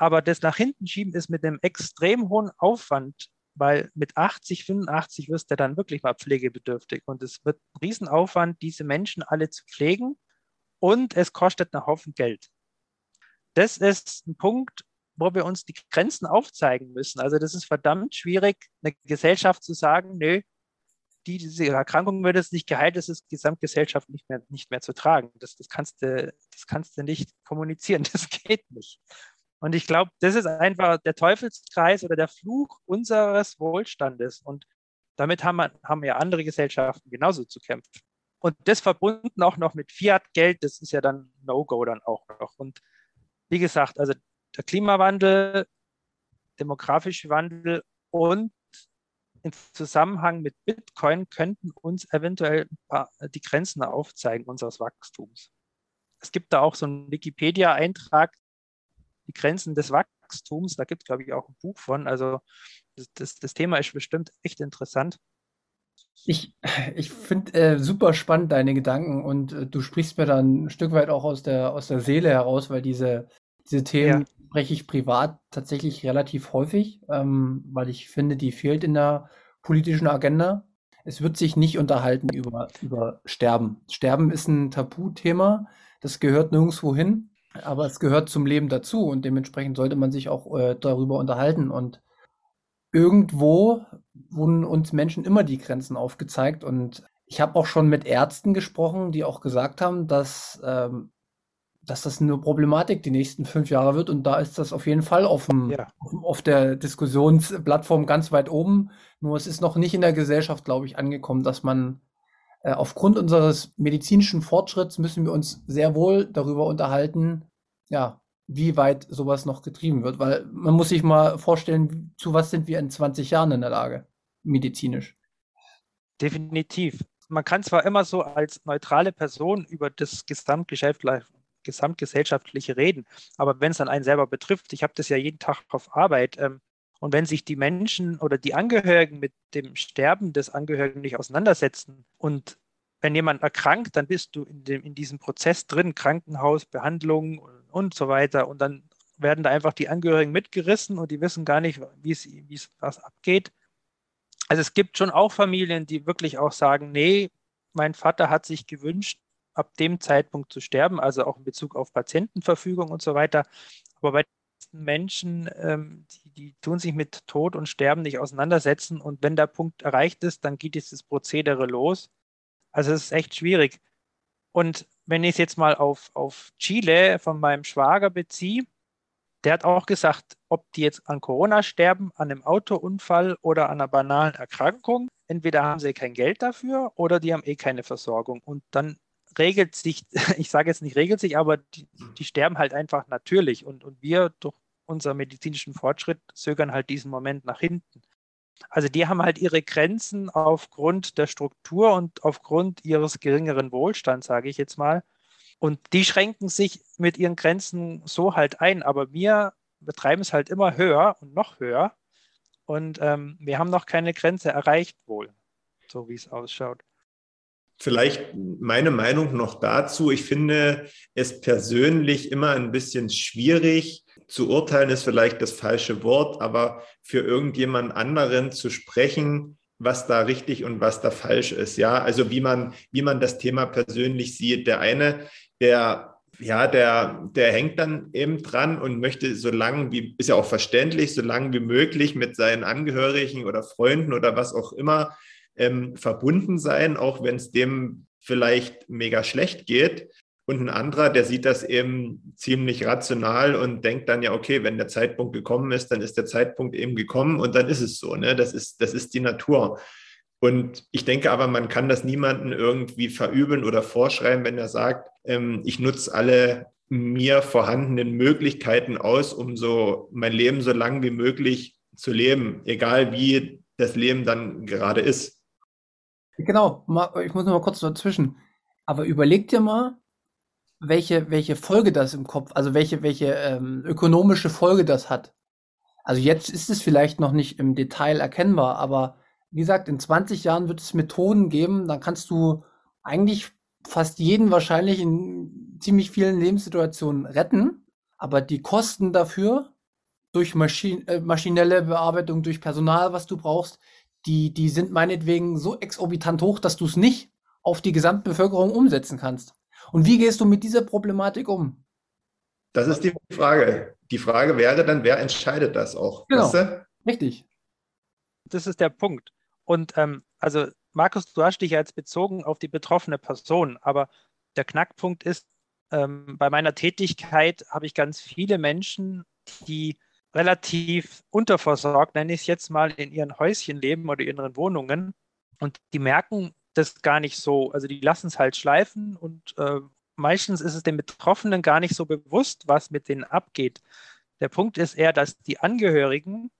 Aber das nach hinten schieben ist mit einem extrem hohen Aufwand, weil mit 80, 85 wirst du dann wirklich mal pflegebedürftig. Und es wird ein Riesenaufwand, diese Menschen alle zu pflegen. Und es kostet einen Haufen Geld. Das ist ein Punkt, wo wir uns die Grenzen aufzeigen müssen. Also das ist verdammt schwierig, eine Gesellschaft zu sagen, nö, die, diese Erkrankung wird jetzt nicht geheilt, das ist Gesamtgesellschaft nicht mehr, nicht mehr zu tragen. Das, das, kannst du, das kannst du nicht kommunizieren, [laughs] das geht nicht. Und ich glaube, das ist einfach der Teufelskreis oder der Fluch unseres Wohlstandes. Und damit haben, wir, haben ja andere Gesellschaften genauso zu kämpfen. Und das verbunden auch noch mit Fiat-Geld, das ist ja dann No-Go dann auch noch. Und wie gesagt, also der Klimawandel, demografische Wandel und im Zusammenhang mit Bitcoin könnten uns eventuell die Grenzen aufzeigen unseres Wachstums. Es gibt da auch so einen Wikipedia-Eintrag, die Grenzen des Wachstums. Da gibt es, glaube ich, auch ein Buch von. Also das, das, Thema ist bestimmt echt interessant. Ich, ich finde äh, super spannend deine Gedanken und äh, du sprichst mir dann ein Stück weit auch aus der, aus der Seele heraus, weil diese, diese Themen ja. spreche ich privat tatsächlich relativ häufig, ähm, weil ich finde, die fehlt in der politischen Agenda. Es wird sich nicht unterhalten über, über Sterben. Sterben ist ein Tabuthema, das gehört nirgendwo hin, aber es gehört zum Leben dazu und dementsprechend sollte man sich auch äh, darüber unterhalten. Und irgendwo wurden uns Menschen immer die Grenzen aufgezeigt und ich habe auch schon mit Ärzten gesprochen, die auch gesagt haben, dass ähm, dass das eine Problematik die nächsten fünf Jahre wird. Und da ist das auf jeden Fall auf, dem, ja. auf der Diskussionsplattform ganz weit oben. Nur es ist noch nicht in der Gesellschaft, glaube ich, angekommen, dass man aufgrund unseres medizinischen Fortschritts müssen wir uns sehr wohl darüber unterhalten, ja, wie weit sowas noch getrieben wird. Weil man muss sich mal vorstellen, zu was sind wir in 20 Jahren in der Lage, medizinisch. Definitiv. Man kann zwar immer so als neutrale Person über das Gesamtgeschäft gesamtgesellschaftliche Reden. Aber wenn es dann einen selber betrifft, ich habe das ja jeden Tag auf Arbeit, ähm, und wenn sich die Menschen oder die Angehörigen mit dem Sterben des Angehörigen nicht auseinandersetzen und wenn jemand erkrankt, dann bist du in, dem, in diesem Prozess drin, Krankenhaus, Behandlung und, so weiter. Und dann werden da einfach die Angehörigen mitgerissen und die wissen gar nicht, wie es was abgeht. Also es gibt schon auch Familien, die wirklich auch sagen, nee, mein Vater hat sich gewünscht, ab dem Zeitpunkt zu sterben, also auch in Bezug auf Patientenverfügung und so weiter. Aber bei Menschen, ähm, die, die, tun sich mit Tod und Sterben nicht auseinandersetzen. Und wenn der Punkt erreicht ist, dann geht dieses Prozedere los. Also es ist echt schwierig. Und wenn ich es jetzt mal auf, auf Chile von meinem Schwager beziehe, der hat auch gesagt, ob die jetzt an Corona sterben, an einem Autounfall oder an einer banalen Erkrankung, entweder haben sie kein Geld dafür oder die haben eh keine Versorgung. Und dann regelt sich, [laughs] ich sage jetzt nicht regelt sich, aber die, die sterben halt einfach natürlich. Und, und wir durch unseren medizinischen Fortschritt zögern halt diesen Moment nach hinten. Also die haben halt ihre Grenzen aufgrund der Struktur und aufgrund ihres geringeren Wohlstands, sage ich jetzt mal. Und die schränken sich mit ihren Grenzen so halt ein, aber wir betreiben es halt immer höher und noch höher. Und ähm, wir haben noch keine Grenze erreicht wohl, so wie es ausschaut. Vielleicht meine Meinung noch dazu. Ich finde es persönlich immer ein bisschen schwierig zu urteilen, ist vielleicht das falsche Wort, aber für irgendjemand anderen zu sprechen, was da richtig und was da falsch ist. Ja, also wie man, wie man das Thema persönlich sieht. Der eine der, ja, der, der hängt dann eben dran und möchte so lange wie, ist ja auch verständlich, so lange wie möglich mit seinen Angehörigen oder Freunden oder was auch immer ähm, verbunden sein, auch wenn es dem vielleicht mega schlecht geht. Und ein anderer, der sieht das eben ziemlich rational und denkt dann ja, okay, wenn der Zeitpunkt gekommen ist, dann ist der Zeitpunkt eben gekommen und dann ist es so. Ne? Das, ist, das ist die Natur. Und ich denke aber, man kann das niemandem irgendwie verübeln oder vorschreiben, wenn er sagt, ähm, ich nutze alle mir vorhandenen Möglichkeiten aus, um so mein Leben so lang wie möglich zu leben, egal wie das Leben dann gerade ist. Genau, ich muss noch mal kurz dazwischen. Aber überleg dir mal, welche, welche Folge das im Kopf, also welche, welche ähm, ökonomische Folge das hat. Also jetzt ist es vielleicht noch nicht im Detail erkennbar, aber wie gesagt, in 20 Jahren wird es Methoden geben, dann kannst du eigentlich fast jeden wahrscheinlich in ziemlich vielen Lebenssituationen retten, aber die Kosten dafür durch Maschin äh, maschinelle Bearbeitung, durch Personal, was du brauchst, die, die sind meinetwegen so exorbitant hoch, dass du es nicht auf die Gesamtbevölkerung umsetzen kannst. Und wie gehst du mit dieser Problematik um? Das ist die Frage. Die Frage wäre dann, wer entscheidet das auch? Genau. Weißt du? Richtig. Das ist der Punkt. Und ähm, also, Markus, du hast dich jetzt bezogen auf die betroffene Person, aber der Knackpunkt ist, ähm, bei meiner Tätigkeit habe ich ganz viele Menschen, die relativ unterversorgt, nenne ich es jetzt mal, in ihren Häuschen leben oder in ihren Wohnungen. Und die merken das gar nicht so. Also die lassen es halt schleifen und äh, meistens ist es den Betroffenen gar nicht so bewusst, was mit denen abgeht. Der Punkt ist eher, dass die Angehörigen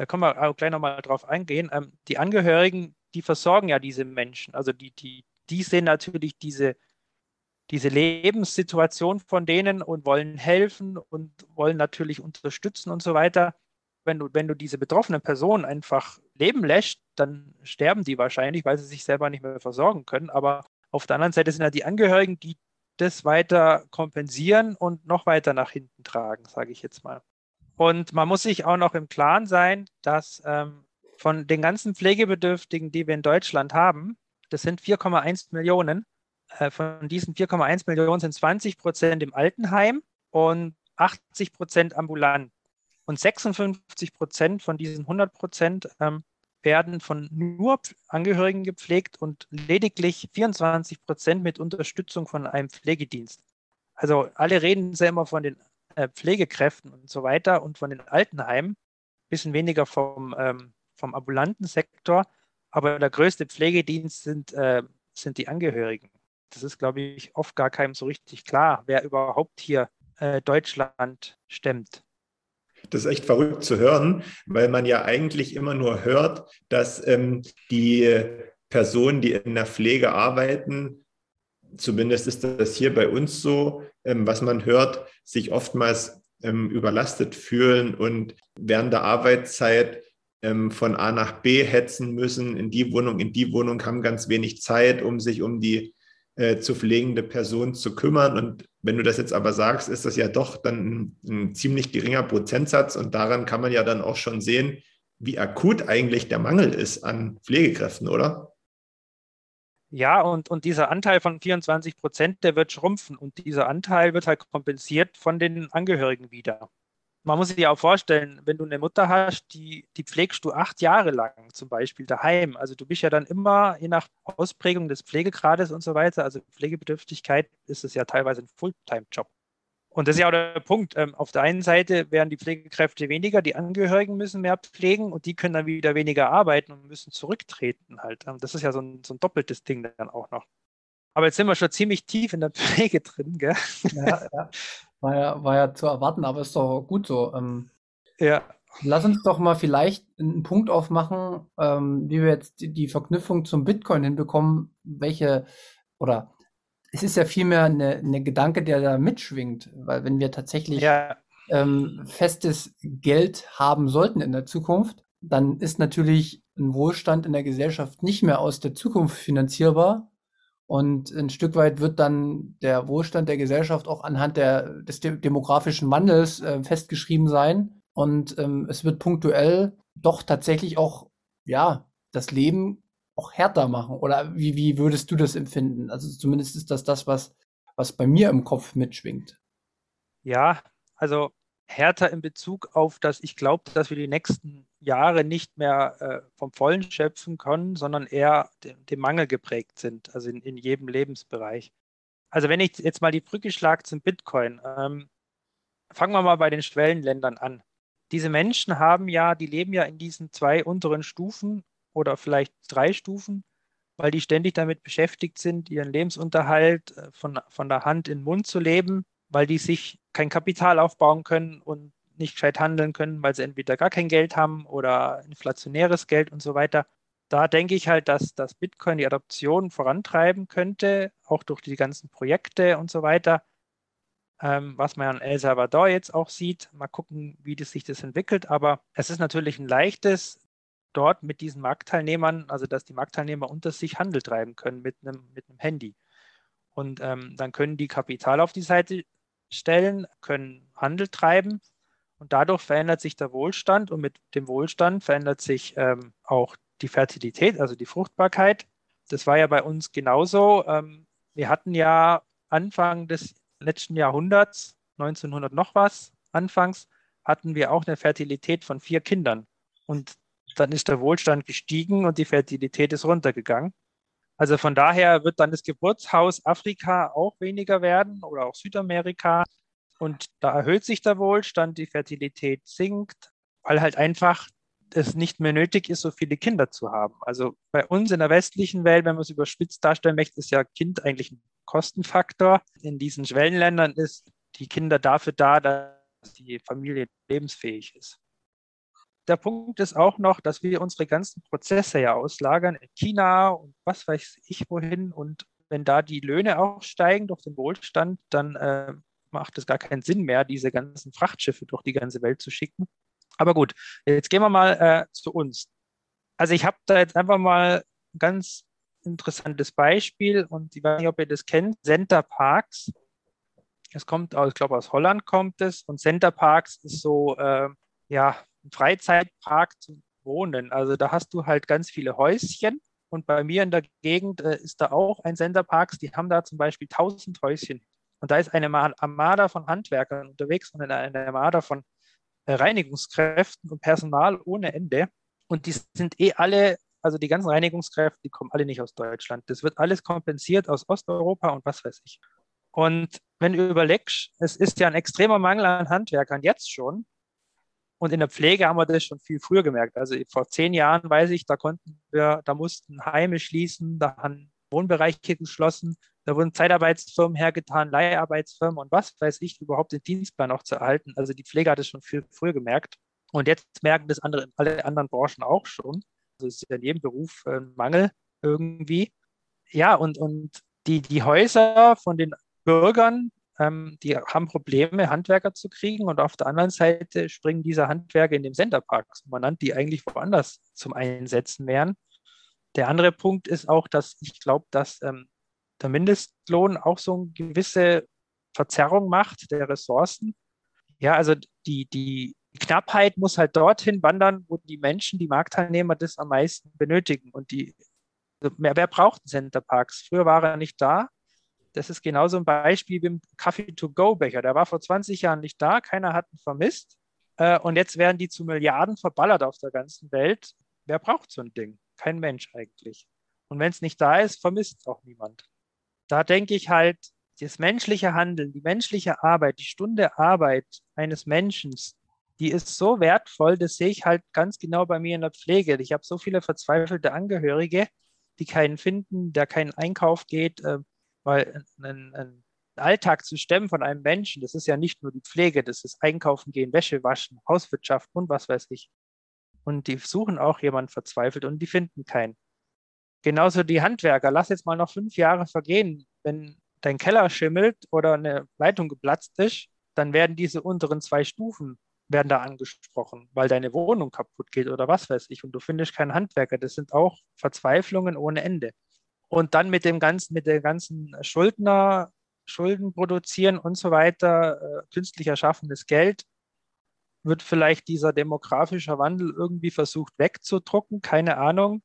da können wir auch gleich nochmal drauf eingehen. Ähm, die Angehörigen, die versorgen ja diese Menschen. Also die, die, die sehen natürlich diese, diese Lebenssituation von denen und wollen helfen und wollen natürlich unterstützen und so weiter. Wenn du, wenn du diese betroffene Person einfach leben lässt, dann sterben die wahrscheinlich, weil sie sich selber nicht mehr versorgen können. Aber auf der anderen Seite sind ja die Angehörigen, die das weiter kompensieren und noch weiter nach hinten tragen, sage ich jetzt mal. Und man muss sich auch noch im Klaren sein, dass ähm, von den ganzen Pflegebedürftigen, die wir in Deutschland haben, das sind 4,1 Millionen. Äh, von diesen 4,1 Millionen sind 20 Prozent im Altenheim und 80 Prozent ambulant. Und 56 Prozent von diesen 100 Prozent ähm, werden von nur Angehörigen gepflegt und lediglich 24 Prozent mit Unterstützung von einem Pflegedienst. Also alle reden sehr immer von den äh, Pflegekräften und so weiter und von den Altenheimen, bisschen weniger vom, ähm, vom ambulanten Sektor, aber der größte Pflegedienst sind, äh, sind die Angehörigen. Das ist, glaube ich, oft gar keinem so richtig klar, wer überhaupt hier äh, Deutschland stemmt. Das ist echt verrückt zu hören, weil man ja eigentlich immer nur hört, dass ähm, die Personen, die in der Pflege arbeiten, zumindest ist das hier bei uns so, ähm, was man hört, sich oftmals ähm, überlastet fühlen und während der Arbeitszeit ähm, von A nach B hetzen müssen, in die Wohnung, in die Wohnung, haben ganz wenig Zeit, um sich um die äh, zu pflegende Person zu kümmern. Und wenn du das jetzt aber sagst, ist das ja doch dann ein, ein ziemlich geringer Prozentsatz und daran kann man ja dann auch schon sehen, wie akut eigentlich der Mangel ist an Pflegekräften, oder? Ja, und, und dieser Anteil von 24 Prozent, der wird schrumpfen und dieser Anteil wird halt kompensiert von den Angehörigen wieder. Man muss sich ja auch vorstellen, wenn du eine Mutter hast, die, die pflegst du acht Jahre lang zum Beispiel daheim. Also du bist ja dann immer, je nach Ausprägung des Pflegegrades und so weiter, also Pflegebedürftigkeit, ist es ja teilweise ein Fulltime-Job. Und das ist ja auch der Punkt. Ähm, auf der einen Seite werden die Pflegekräfte weniger, die Angehörigen müssen mehr pflegen und die können dann wieder weniger arbeiten und müssen zurücktreten halt. Ähm, das ist ja so ein, so ein doppeltes Ding dann auch noch. Aber jetzt sind wir schon ziemlich tief in der [laughs] Pflege drin, gell? Ja, ja. War ja, war ja zu erwarten, aber ist doch gut so. Ähm, ja. Lass uns doch mal vielleicht einen Punkt aufmachen, ähm, wie wir jetzt die, die Verknüpfung zum Bitcoin hinbekommen, welche oder es ist ja vielmehr eine, eine Gedanke, der da mitschwingt, weil wenn wir tatsächlich ja. ähm, festes Geld haben sollten in der Zukunft, dann ist natürlich ein Wohlstand in der Gesellschaft nicht mehr aus der Zukunft finanzierbar. Und ein Stück weit wird dann der Wohlstand der Gesellschaft auch anhand der, des demografischen Wandels äh, festgeschrieben sein. Und ähm, es wird punktuell doch tatsächlich auch, ja, das Leben auch härter machen? Oder wie, wie würdest du das empfinden? Also zumindest ist das das, was, was bei mir im Kopf mitschwingt. Ja, also härter in Bezug auf das, ich glaube, dass wir die nächsten Jahre nicht mehr äh, vom Vollen schöpfen können, sondern eher dem, dem Mangel geprägt sind, also in, in, jedem Lebensbereich. Also wenn ich jetzt mal die Brücke schlage zum Bitcoin, ähm, fangen wir mal bei den Schwellenländern an. Diese Menschen haben ja, die leben ja in diesen zwei unteren Stufen oder vielleicht drei Stufen, weil die ständig damit beschäftigt sind, ihren Lebensunterhalt äh, von, von der Hand in den Mund zu leben, weil die sich kein Kapital aufbauen können und nicht gescheit handeln können, weil sie entweder gar kein Geld haben oder inflationäres Geld und so weiter. Da denke ich halt, dass das Bitcoin die Adoption vorantreiben könnte, auch durch die ganzen Projekte und so weiter. Ähm, was man in El Salvador jetzt auch sieht. Mal gucken, wie das sich das entwickelt. Aber es ist natürlich ein leichtes, dort mit diesen Marktteilnehmern, also dass die Marktteilnehmer unter sich Handel treiben können mit einem, mit einem Handy. Und ähm, dann können die Kapital auf die Seite stellen, können Handel treiben und dadurch verändert sich der Wohlstand und mit dem Wohlstand verändert sich ähm, auch die Fertilität, also die Fruchtbarkeit. Das war ja bei uns genauso. Ähm, wir hatten ja Anfang des letzten Jahrhunderts, 1900 noch was, anfangs, hatten wir auch eine Fertilität von vier Kindern. Und dann ist der Wohlstand gestiegen und die Fertilität ist runtergegangen. Also von daher wird dann das Geburtshaus Afrika auch weniger werden oder auch Südamerika. Und da erhöht sich der Wohlstand, die Fertilität sinkt, weil halt einfach es nicht mehr nötig ist, so viele Kinder zu haben. Also bei uns in der westlichen Welt, wenn man es überspitzt darstellen möchte, ist ja Kind eigentlich ein Kostenfaktor. In diesen Schwellenländern ist die Kinder dafür da, dass die Familie lebensfähig ist der Punkt ist auch noch, dass wir unsere ganzen Prozesse ja auslagern in China und was weiß ich wohin. Und wenn da die Löhne auch steigen durch den Wohlstand, dann äh, macht es gar keinen Sinn mehr, diese ganzen Frachtschiffe durch die ganze Welt zu schicken. Aber gut, jetzt gehen wir mal äh, zu uns. Also ich habe da jetzt einfach mal ein ganz interessantes Beispiel und ich weiß nicht, ob ihr das kennt, Center Parks. Es kommt aus, ich glaube aus Holland kommt es und Center Parks ist so, äh, ja, Freizeitpark zum Wohnen. Also da hast du halt ganz viele Häuschen. Und bei mir in der Gegend äh, ist da auch ein Senderpark. Die haben da zum Beispiel 1000 Häuschen. Und da ist eine Armada von Handwerkern unterwegs und eine Armada von äh, Reinigungskräften und Personal ohne Ende. Und die sind eh alle, also die ganzen Reinigungskräfte, die kommen alle nicht aus Deutschland. Das wird alles kompensiert aus Osteuropa und was weiß ich. Und wenn du überlegst, es ist ja ein extremer Mangel an Handwerkern jetzt schon. Und in der Pflege haben wir das schon viel früher gemerkt. Also vor zehn Jahren weiß ich, da konnten wir, da mussten Heime schließen, da haben Wohnbereiche geschlossen, da wurden Zeitarbeitsfirmen hergetan, Leiharbeitsfirmen und was weiß ich, überhaupt den Dienstplan noch zu erhalten. Also die Pflege hat es schon viel früher gemerkt. Und jetzt merken das andere, alle anderen Branchen auch schon. Also es ist ja in jedem Beruf ein Mangel irgendwie. Ja, und, und die, die Häuser von den Bürgern, ähm, die haben Probleme, Handwerker zu kriegen und auf der anderen Seite springen diese Handwerker in dem Centerpark, man nannt die eigentlich woanders zum Einsetzen wären. Der andere Punkt ist auch, dass ich glaube, dass ähm, der Mindestlohn auch so eine gewisse Verzerrung macht der Ressourcen. Ja, also die, die Knappheit muss halt dorthin wandern, wo die Menschen, die Marktteilnehmer das am meisten benötigen. Und die wer, wer braucht Centerparks? Früher war er nicht da. Das ist genauso ein Beispiel wie im Kaffee-to-go-Becher. Der war vor 20 Jahren nicht da, keiner hat ihn vermisst. Äh, und jetzt werden die zu Milliarden verballert auf der ganzen Welt. Wer braucht so ein Ding? Kein Mensch eigentlich. Und wenn es nicht da ist, vermisst es auch niemand. Da denke ich halt, das menschliche Handeln, die menschliche Arbeit, die Stunde Arbeit eines Menschen, die ist so wertvoll, das sehe ich halt ganz genau bei mir in der Pflege. Ich habe so viele verzweifelte Angehörige, die keinen finden, der keinen Einkauf geht, äh, weil ein, ein Alltag zu stemmen von einem Menschen, das ist ja nicht nur die Pflege, das ist Einkaufen gehen, Wäsche waschen, Hauswirtschaft und was weiß ich. Und die suchen auch jemand verzweifelt und die finden keinen. Genauso die Handwerker. Lass jetzt mal noch fünf Jahre vergehen. Wenn dein Keller schimmelt oder eine Leitung geplatzt ist, dann werden diese unteren zwei Stufen werden da angesprochen, weil deine Wohnung kaputt geht oder was weiß ich und du findest keinen Handwerker. Das sind auch Verzweiflungen ohne Ende. Und dann mit dem ganzen, mit der ganzen Schuldner, Schulden produzieren und so weiter, äh, künstlich erschaffenes Geld, wird vielleicht dieser demografische Wandel irgendwie versucht wegzudrucken, keine Ahnung.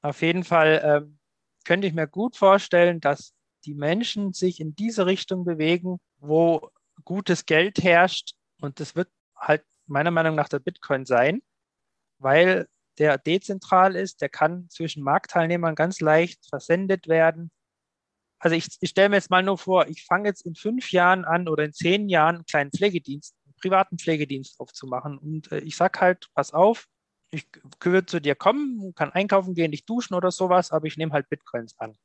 Auf jeden Fall ähm, könnte ich mir gut vorstellen, dass die Menschen sich in diese Richtung bewegen, wo gutes Geld herrscht. Und das wird halt meiner Meinung nach der Bitcoin sein, weil der dezentral ist, der kann zwischen Marktteilnehmern ganz leicht versendet werden. Also ich, ich stelle mir jetzt mal nur vor, ich fange jetzt in fünf Jahren an oder in zehn Jahren einen kleinen Pflegedienst, einen privaten Pflegedienst aufzumachen. Und äh, ich sage halt, pass auf, ich würde zu dir kommen, kann einkaufen gehen, nicht duschen oder sowas, aber ich nehme halt Bitcoins an.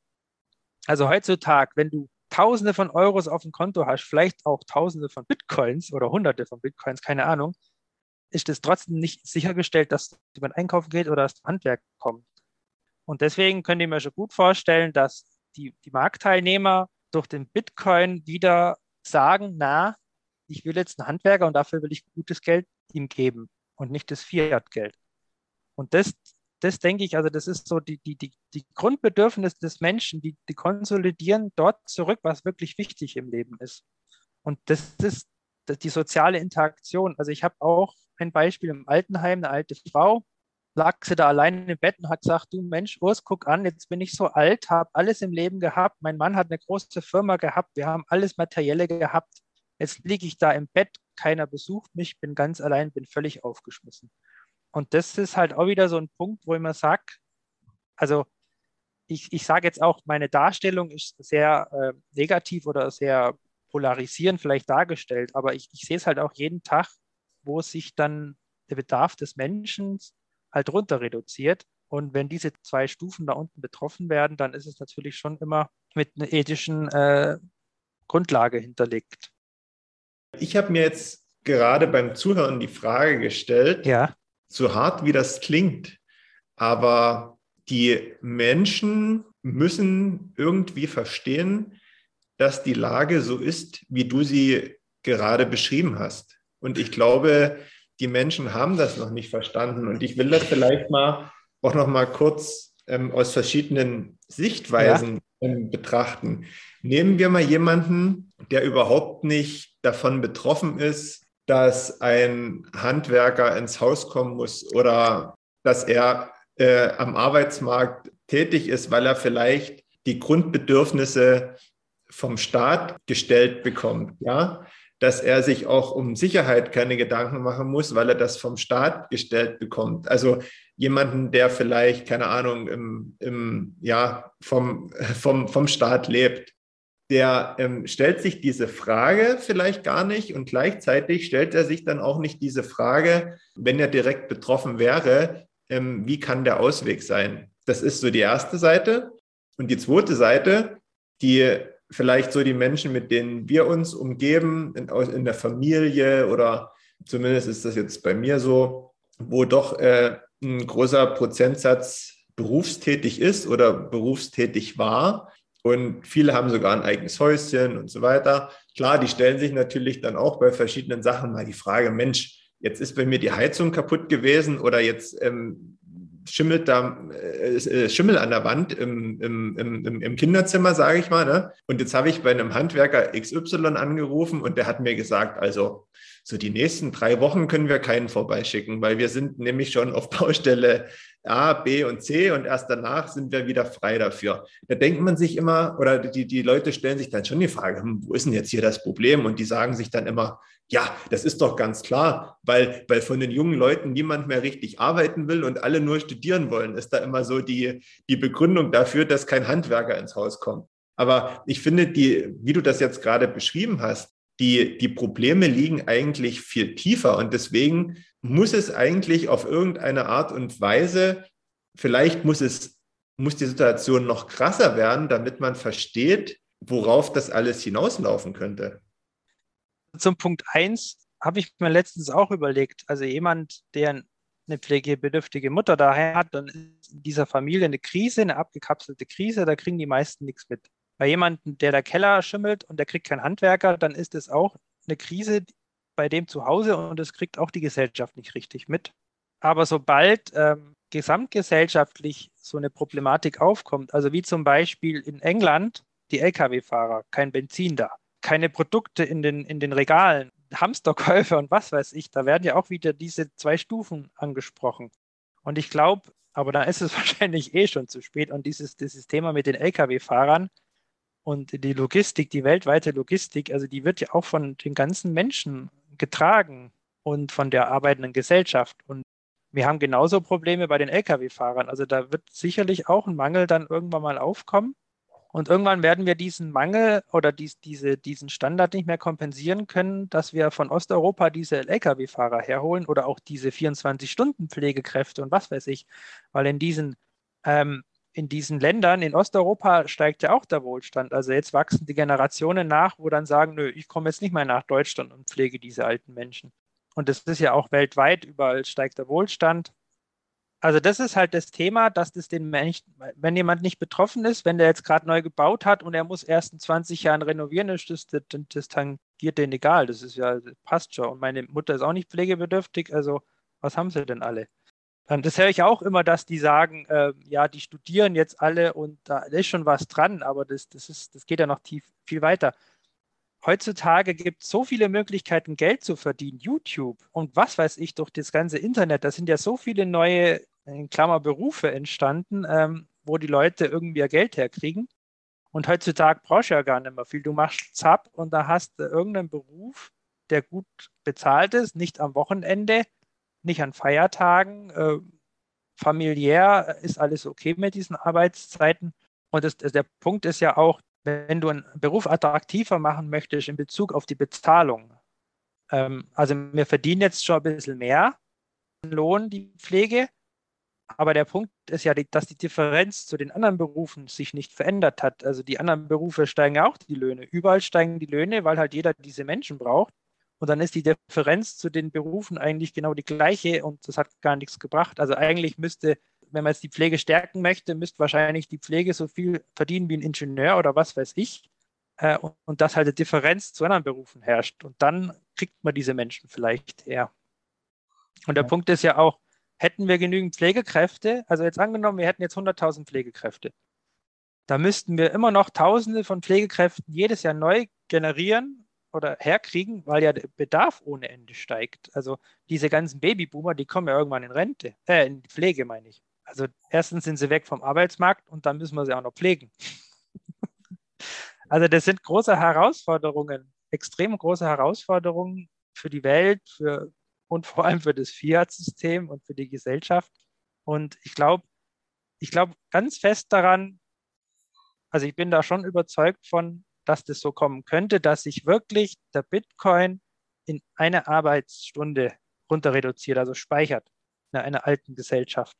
Also heutzutage, wenn du Tausende von Euros auf dem Konto hast, vielleicht auch Tausende von Bitcoins oder Hunderte von Bitcoins, keine Ahnung, ist es trotzdem nicht sichergestellt, dass jemand einkaufen geht oder das Handwerk kommt. Und deswegen könnt ihr mir schon gut vorstellen, dass die, die Marktteilnehmer durch den Bitcoin wieder sagen, na, ich will jetzt einen Handwerker und dafür will ich gutes Geld ihm geben und nicht das Fiat-Geld. Und das das denke ich, also das ist so die, die, die, die Grundbedürfnisse des Menschen, die, die konsolidieren dort zurück, was wirklich wichtig im Leben ist. Und das ist die soziale Interaktion. Also ich habe auch ein Beispiel im Altenheim, eine alte Frau, lag sie da allein im Bett und hat gesagt, du Mensch, Urs, guck an, jetzt bin ich so alt, habe alles im Leben gehabt, mein Mann hat eine große Firma gehabt, wir haben alles Materielle gehabt, jetzt liege ich da im Bett, keiner besucht mich, bin ganz allein, bin völlig aufgeschmissen. Und das ist halt auch wieder so ein Punkt, wo ich mir sage, also ich, ich sage jetzt auch, meine Darstellung ist sehr äh, negativ oder sehr polarisierend vielleicht dargestellt, aber ich, ich sehe es halt auch jeden Tag, wo sich dann der Bedarf des Menschen halt runter reduziert. Und wenn diese zwei Stufen da unten betroffen werden, dann ist es natürlich schon immer mit einer ethischen äh, Grundlage hinterlegt. Ich habe mir jetzt gerade beim Zuhören die Frage gestellt, ja so hart wie das klingt, aber die Menschen müssen irgendwie verstehen, dass die Lage so ist, wie du sie gerade beschrieben hast. Und ich glaube, die Menschen haben das noch nicht verstanden. Und ich will das vielleicht mal auch noch mal kurz ähm, aus verschiedenen Sichtweisen ja. ähm, betrachten. Nehmen wir mal jemanden, der überhaupt nicht davon betroffen ist, dass ein Handwerker ins Haus kommen muss oder dass er äh, am Arbeitsmarkt tätig ist, weil er vielleicht die Grundbedürfnisse vom Staat gestellt bekommt, ja, dass er sich auch um Sicherheit keine Gedanken machen muss, weil er das vom Staat gestellt bekommt. Also jemanden, der vielleicht, keine Ahnung, im, im ja, vom, vom, vom Staat lebt der ähm, stellt sich diese Frage vielleicht gar nicht und gleichzeitig stellt er sich dann auch nicht diese Frage, wenn er direkt betroffen wäre, ähm, wie kann der Ausweg sein? Das ist so die erste Seite. Und die zweite Seite, die vielleicht so die Menschen, mit denen wir uns umgeben, in, in der Familie oder zumindest ist das jetzt bei mir so, wo doch äh, ein großer Prozentsatz berufstätig ist oder berufstätig war, und viele haben sogar ein eigenes Häuschen und so weiter. Klar, die stellen sich natürlich dann auch bei verschiedenen Sachen mal die Frage, Mensch, jetzt ist bei mir die Heizung kaputt gewesen oder jetzt ähm, schimmelt da äh, äh Schimmel an der Wand im, im, im, im Kinderzimmer, sage ich mal. Ne? Und jetzt habe ich bei einem Handwerker XY angerufen und der hat mir gesagt, also so die nächsten drei Wochen können wir keinen vorbeischicken, weil wir sind nämlich schon auf [laughs] Baustelle A, B und C und erst danach sind wir wieder frei dafür. Da denkt man sich immer, oder die, die Leute stellen sich dann schon die Frage, hm, wo ist denn jetzt hier das Problem? Und die sagen sich dann immer, ja, das ist doch ganz klar, weil, weil von den jungen Leuten niemand mehr richtig arbeiten will und alle nur studieren wollen, ist da immer so die, die Begründung dafür, dass kein Handwerker ins Haus kommt. Aber ich finde, die, wie du das jetzt gerade beschrieben hast, die, die Probleme liegen eigentlich viel tiefer und deswegen muss es eigentlich auf irgendeine Art und Weise, vielleicht muss es, muss die Situation noch krasser werden, damit man versteht, worauf das alles hinauslaufen könnte. Zum Punkt 1 habe ich mir letztens auch überlegt, also jemand, der eine pflegebedürftige Mutter daher hat, dann ist in dieser Familie eine Krise, eine abgekapselte Krise, da kriegen die meisten nichts mit. Bei jemandem, der der Keller schimmelt und der kriegt keinen Handwerker, dann ist es auch eine Krise bei dem zu Hause und das kriegt auch die Gesellschaft nicht richtig mit. Aber sobald ähm, gesamtgesellschaftlich so eine Problematik aufkommt, also wie zum Beispiel in England die Lkw-Fahrer, kein Benzin da, keine Produkte in den, in den Regalen, Hamsterkäufe und was weiß ich, da werden ja auch wieder diese zwei Stufen angesprochen. Und ich glaube, aber da ist es [laughs] wahrscheinlich eh schon zu spät. Und dieses, dieses Thema mit den Lkw-Fahrern und die Logistik, die weltweite Logistik, also die wird ja auch von den ganzen Menschen getragen und von der arbeitenden Gesellschaft. Und wir haben genauso Probleme bei den Lkw-Fahrern. Also da wird sicherlich auch ein Mangel dann irgendwann mal aufkommen. Und irgendwann werden wir diesen Mangel oder dies, diese, diesen Standard nicht mehr kompensieren können, dass wir von Osteuropa diese Lkw-Fahrer herholen oder auch diese 24-Stunden-Pflegekräfte und was weiß ich. Weil in diesen, ähm, in diesen Ländern, in Osteuropa steigt ja auch der Wohlstand. Also jetzt wachsen die Generationen nach, wo dann sagen, nö, ich komme jetzt nicht mehr nach Deutschland und pflege diese alten Menschen. Und das ist ja auch weltweit, überall steigt der Wohlstand also das ist halt das Thema, dass das den Menschen, wenn jemand nicht betroffen ist, wenn der jetzt gerade neu gebaut hat und er muss erst in 20 Jahren renovieren, ist das, das, das tangiert den egal. Das ist ja, das passt schon. Und meine Mutter ist auch nicht pflegebedürftig, also was haben sie denn alle? Das höre ich auch immer, dass die sagen, äh, ja, die studieren jetzt alle und da ist schon was dran, aber das, das, ist, das geht ja noch tief, viel weiter. Heutzutage gibt es so viele Möglichkeiten, Geld zu verdienen. YouTube und was weiß ich durch das ganze Internet. Da sind ja so viele neue in Klammer Berufe entstanden, ähm, wo die Leute irgendwie Geld herkriegen. Und heutzutage brauchst du ja gar nicht mehr viel. Du machst Zap und da hast du irgendeinen Beruf, der gut bezahlt ist, nicht am Wochenende, nicht an Feiertagen. Äh, familiär ist alles okay mit diesen Arbeitszeiten. Und das, der Punkt ist ja auch, wenn du einen Beruf attraktiver machen möchtest in Bezug auf die Bezahlung. Ähm, also wir verdienen jetzt schon ein bisschen mehr Lohn, die Pflege, aber der Punkt ist ja, dass die Differenz zu den anderen Berufen sich nicht verändert hat. Also die anderen Berufe steigen auch die Löhne. Überall steigen die Löhne, weil halt jeder diese Menschen braucht. Und dann ist die Differenz zu den Berufen eigentlich genau die gleiche und das hat gar nichts gebracht. Also eigentlich müsste, wenn man jetzt die Pflege stärken möchte, müsste wahrscheinlich die Pflege so viel verdienen wie ein Ingenieur oder was weiß ich. Äh, und, und dass halt eine Differenz zu anderen Berufen herrscht. Und dann kriegt man diese Menschen vielleicht eher. Und der ja. Punkt ist ja auch, hätten wir genügend Pflegekräfte, also jetzt angenommen, wir hätten jetzt 100.000 Pflegekräfte, da müssten wir immer noch Tausende von Pflegekräften jedes Jahr neu generieren oder herkriegen, weil ja der Bedarf ohne Ende steigt. Also diese ganzen Babyboomer, die kommen ja irgendwann in Rente, äh, in Pflege meine ich. Also erstens sind sie weg vom Arbeitsmarkt und dann müssen wir sie auch noch pflegen. also das sind große Herausforderungen, extrem große Herausforderungen für die Welt, für und vor allem für das Fiat-System und für die Gesellschaft. Und ich glaube, ich glaube ganz fest daran, also ich bin da schon überzeugt von, dass das so kommen könnte, dass sich wirklich der Bitcoin in eine Arbeitsstunde runter reduziert, also speichert in einer alten Gesellschaft.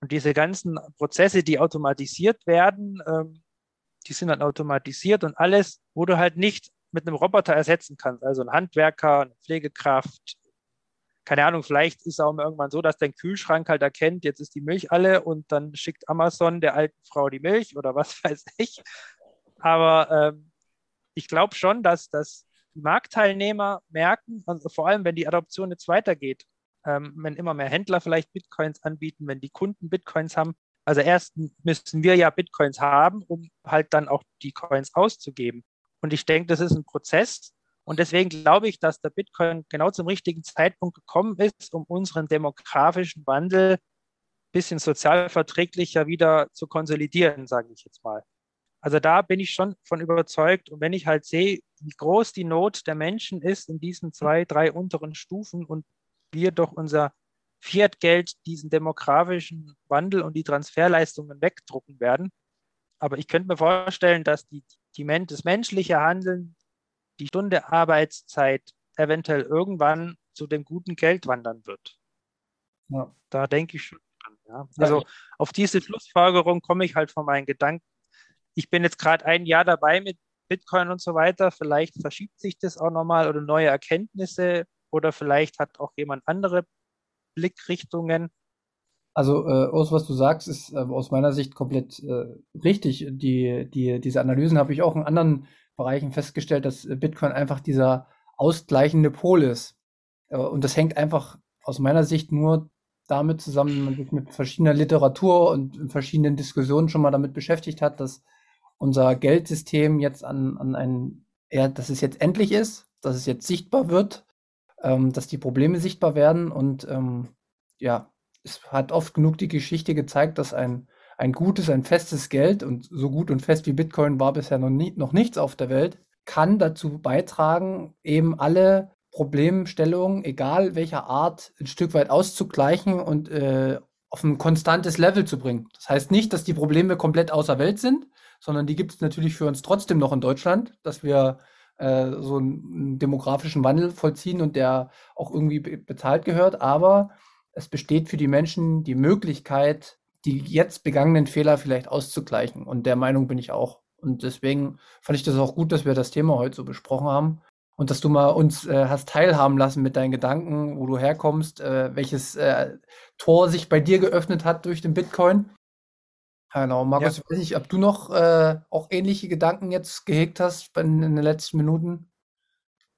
Und diese ganzen Prozesse, die automatisiert werden, ähm, die sind dann automatisiert und alles, wo du halt nicht mit einem Roboter ersetzen kannst, also ein Handwerker, eine Pflegekraft, keine Ahnung, vielleicht ist es auch irgendwann so, dass dein Kühlschrank halt erkennt, jetzt ist die Milch alle und dann schickt Amazon der alten Frau die Milch oder was [laughs] weiß ich. Aber ähm, ich glaube schon, dass, dass Marktteilnehmer merken, also vor allem wenn die Adoption jetzt weitergeht, ähm, wenn immer mehr Händler vielleicht Bitcoins anbieten, wenn die Kunden Bitcoins haben. Also erst müssen wir ja Bitcoins haben, um halt dann auch die Coins auszugeben. Und ich denke, das ist ein Prozess, und deswegen glaube ich, dass der Bitcoin genau zum richtigen Zeitpunkt gekommen ist, um unseren demografischen Wandel bisschen sozialverträglicher wieder zu konsolidieren, sage ich jetzt mal. Also da bin ich schon von überzeugt. Und wenn ich halt sehe, wie groß die Not der Menschen ist in diesen zwei, drei unteren Stufen und wir durch unser Fiat-Geld diesen demografischen Wandel und die Transferleistungen wegdrucken werden. Aber ich könnte mir vorstellen, dass die, die, das menschliche Handeln, die Stunde Arbeitszeit eventuell irgendwann zu dem guten Geld wandern wird. Ja. Da denke ich schon dran. Ja. Also ja. auf diese Schlussfolgerung komme ich halt von meinen Gedanken. Ich bin jetzt gerade ein Jahr dabei mit Bitcoin und so weiter. Vielleicht verschiebt sich das auch nochmal oder neue Erkenntnisse oder vielleicht hat auch jemand andere Blickrichtungen. Also, äh, Urs, was du sagst, ist äh, aus meiner Sicht komplett äh, richtig. Die, die, diese Analysen habe ich auch in anderen Bereichen festgestellt, dass Bitcoin einfach dieser ausgleichende Pol ist. Äh, und das hängt einfach aus meiner Sicht nur damit zusammen, wenn man sich mit verschiedener Literatur und verschiedenen Diskussionen schon mal damit beschäftigt hat, dass unser Geldsystem jetzt an, an ein, ja, dass es jetzt endlich ist, dass es jetzt sichtbar wird, ähm, dass die Probleme sichtbar werden und ähm, ja, es hat oft genug die Geschichte gezeigt, dass ein, ein gutes, ein festes Geld und so gut und fest wie Bitcoin war bisher noch, nie, noch nichts auf der Welt, kann dazu beitragen, eben alle Problemstellungen, egal welcher Art, ein Stück weit auszugleichen und äh, auf ein konstantes Level zu bringen. Das heißt nicht, dass die Probleme komplett außer Welt sind, sondern die gibt es natürlich für uns trotzdem noch in Deutschland, dass wir äh, so einen demografischen Wandel vollziehen und der auch irgendwie be bezahlt gehört. Aber es besteht für die Menschen die Möglichkeit, die jetzt begangenen Fehler vielleicht auszugleichen. Und der Meinung bin ich auch. Und deswegen fand ich das auch gut, dass wir das Thema heute so besprochen haben und dass du mal uns äh, hast teilhaben lassen mit deinen Gedanken, wo du herkommst, äh, welches äh, Tor sich bei dir geöffnet hat durch den Bitcoin. Genau, Markus, ja. ich weiß nicht, ob du noch äh, auch ähnliche Gedanken jetzt gehegt hast in, in den letzten Minuten.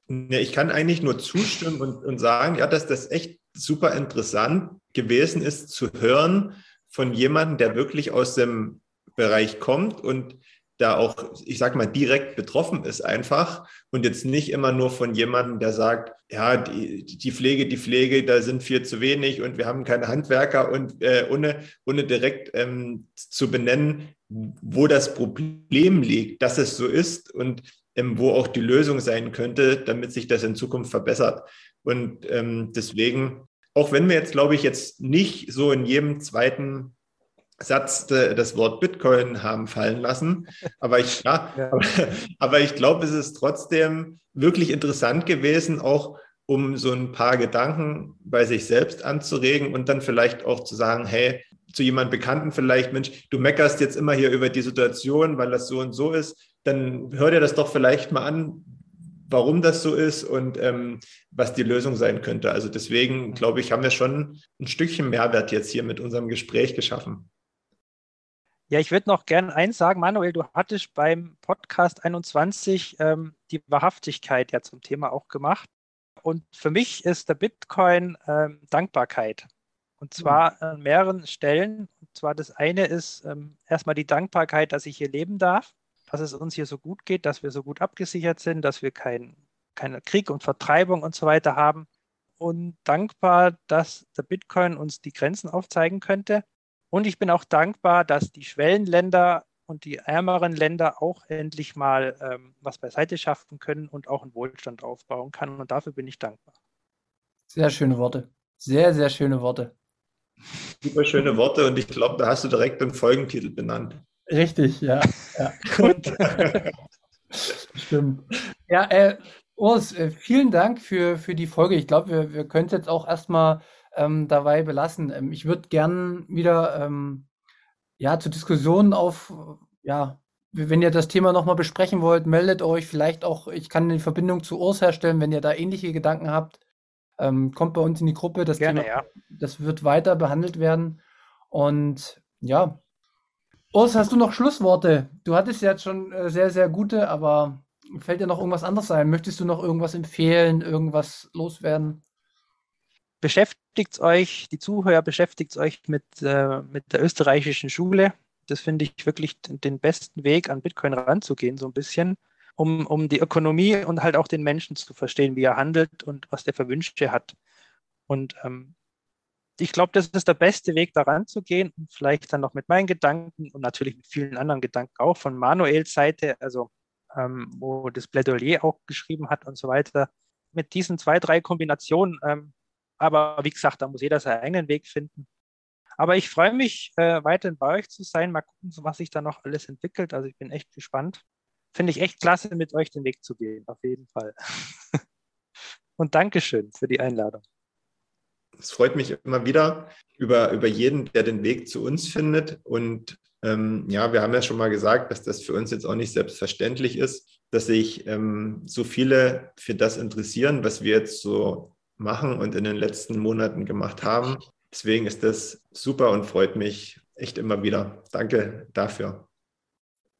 Ja, ich kann eigentlich nur zustimmen und, und sagen, ja, dass das echt super interessant gewesen ist zu hören von jemandem, der wirklich aus dem Bereich kommt und da auch, ich sag mal, direkt betroffen ist einfach und jetzt nicht immer nur von jemandem, der sagt, ja, die, die Pflege, die Pflege, da sind viel zu wenig und wir haben keine Handwerker und äh, ohne, ohne direkt ähm, zu benennen, wo das Problem liegt, dass es so ist und ähm, wo auch die Lösung sein könnte, damit sich das in Zukunft verbessert. Und ähm, deswegen, auch wenn wir jetzt, glaube ich, jetzt nicht so in jedem zweiten Satz das Wort Bitcoin haben fallen lassen. Aber ich, ja, [laughs] ja. aber, aber ich glaube, es ist trotzdem wirklich interessant gewesen, auch um so ein paar Gedanken bei sich selbst anzuregen und dann vielleicht auch zu sagen, hey, zu jemand Bekannten vielleicht, Mensch, du meckerst jetzt immer hier über die Situation, weil das so und so ist, dann hör dir das doch vielleicht mal an, warum das so ist und ähm, was die Lösung sein könnte. Also deswegen, glaube ich, haben wir schon ein Stückchen Mehrwert jetzt hier mit unserem Gespräch geschaffen. Ja, ich würde noch gerne eins sagen, Manuel, du hattest beim Podcast 21 ähm, die Wahrhaftigkeit ja zum Thema auch gemacht. Und für mich ist der Bitcoin ähm, Dankbarkeit. Und zwar mhm. an mehreren Stellen. Und zwar das eine ist ähm, erstmal die Dankbarkeit, dass ich hier leben darf, dass es uns hier so gut geht, dass wir so gut abgesichert sind, dass wir keinen kein Krieg und Vertreibung und so weiter haben. Und dankbar, dass der Bitcoin uns die Grenzen aufzeigen könnte und ich bin auch dankbar, dass die Schwellenländer und die ärmeren Länder auch endlich mal ähm, was beiseite schaffen können und auch einen Wohlstand aufbauen kann. Und dafür bin ich dankbar. Sehr schöne Worte. Sehr, sehr schöne Worte. Super schöne Worte und ich glaube, da hast du direkt den Folgentitel benannt. Richtig, ja. ja. Gut. [laughs] Stimmt. Ja, äh, Urs, äh, vielen Dank für, für die Folge. Ich glaube, wir, wir können jetzt auch erstmal ähm, dabei belassen. Ähm, ich würde gern wieder ähm, ja, zur Diskussion auf, ja, wenn ihr das Thema nochmal besprechen wollt, meldet euch. Vielleicht auch, ich kann eine Verbindung zu Urs herstellen, wenn ihr da ähnliche Gedanken habt. Ähm, kommt bei uns in die Gruppe. Das Gerne, Thema, ja. Das wird weiter behandelt werden. Und ja. Urs, hast du noch Schlussworte? Du hattest jetzt schon äh, sehr, sehr gute, aber fällt dir noch irgendwas anderes ein? Möchtest du noch irgendwas empfehlen, irgendwas loswerden? Beschäftigt euch, die Zuhörer beschäftigt euch mit, äh, mit der österreichischen Schule. Das finde ich wirklich den besten Weg, an Bitcoin ranzugehen, so ein bisschen, um, um die Ökonomie und halt auch den Menschen zu verstehen, wie er handelt und was der für Wünsche hat. Und ähm, ich glaube, das ist der beste Weg, daran zu gehen und vielleicht dann noch mit meinen Gedanken und natürlich mit vielen anderen Gedanken auch von Manuels Seite, also ähm, wo das Plädoyer auch geschrieben hat und so weiter. Mit diesen zwei, drei Kombinationen, ähm, aber wie gesagt, da muss jeder seinen eigenen Weg finden. Aber ich freue mich, äh, weiterhin bei euch zu sein. Mal gucken, was sich da noch alles entwickelt. Also ich bin echt gespannt. Finde ich echt klasse, mit euch den Weg zu gehen, auf jeden Fall. [laughs] und Dankeschön für die Einladung. Es freut mich immer wieder über, über jeden, der den Weg zu uns findet. Und ähm, ja, wir haben ja schon mal gesagt, dass das für uns jetzt auch nicht selbstverständlich ist, dass sich ähm, so viele für das interessieren, was wir jetzt so machen und in den letzten Monaten gemacht haben. Deswegen ist das super und freut mich echt immer wieder. Danke dafür.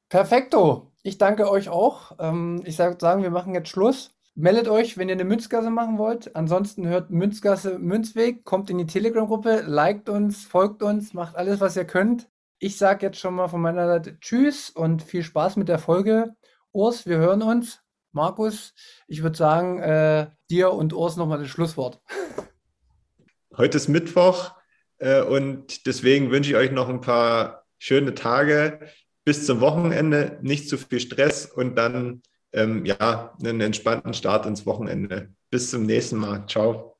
Perfekto. Ich danke euch auch. Ähm, ich sage sagen, wir machen jetzt Schluss. Meldet euch, wenn ihr eine Münzgasse machen wollt. Ansonsten hört Münzgasse Münzweg, kommt in die Telegram-Gruppe, liked uns, folgt uns, macht alles, was ihr könnt. Ich sage jetzt schon mal von meiner Seite Tschüss und viel Spaß mit der Folge. Urs, wir hören uns. Markus, ich würde sagen, äh, dir und Urs nochmal das Schlusswort. Heute ist Mittwoch äh, und deswegen wünsche ich euch noch ein paar schöne Tage bis zum Wochenende, nicht zu viel Stress und dann ähm, ja einen entspannten Start ins Wochenende. Bis zum nächsten Mal. Ciao.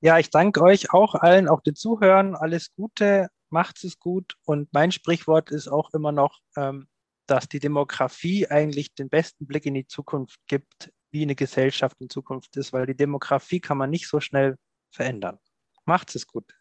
Ja, ich danke euch auch allen, auch den Zuhörern. Alles Gute, macht es gut. Und mein Sprichwort ist auch immer noch, ähm, dass die Demografie eigentlich den besten Blick in die Zukunft gibt, wie eine Gesellschaft in Zukunft ist, weil die Demografie kann man nicht so schnell verändern. Macht es gut.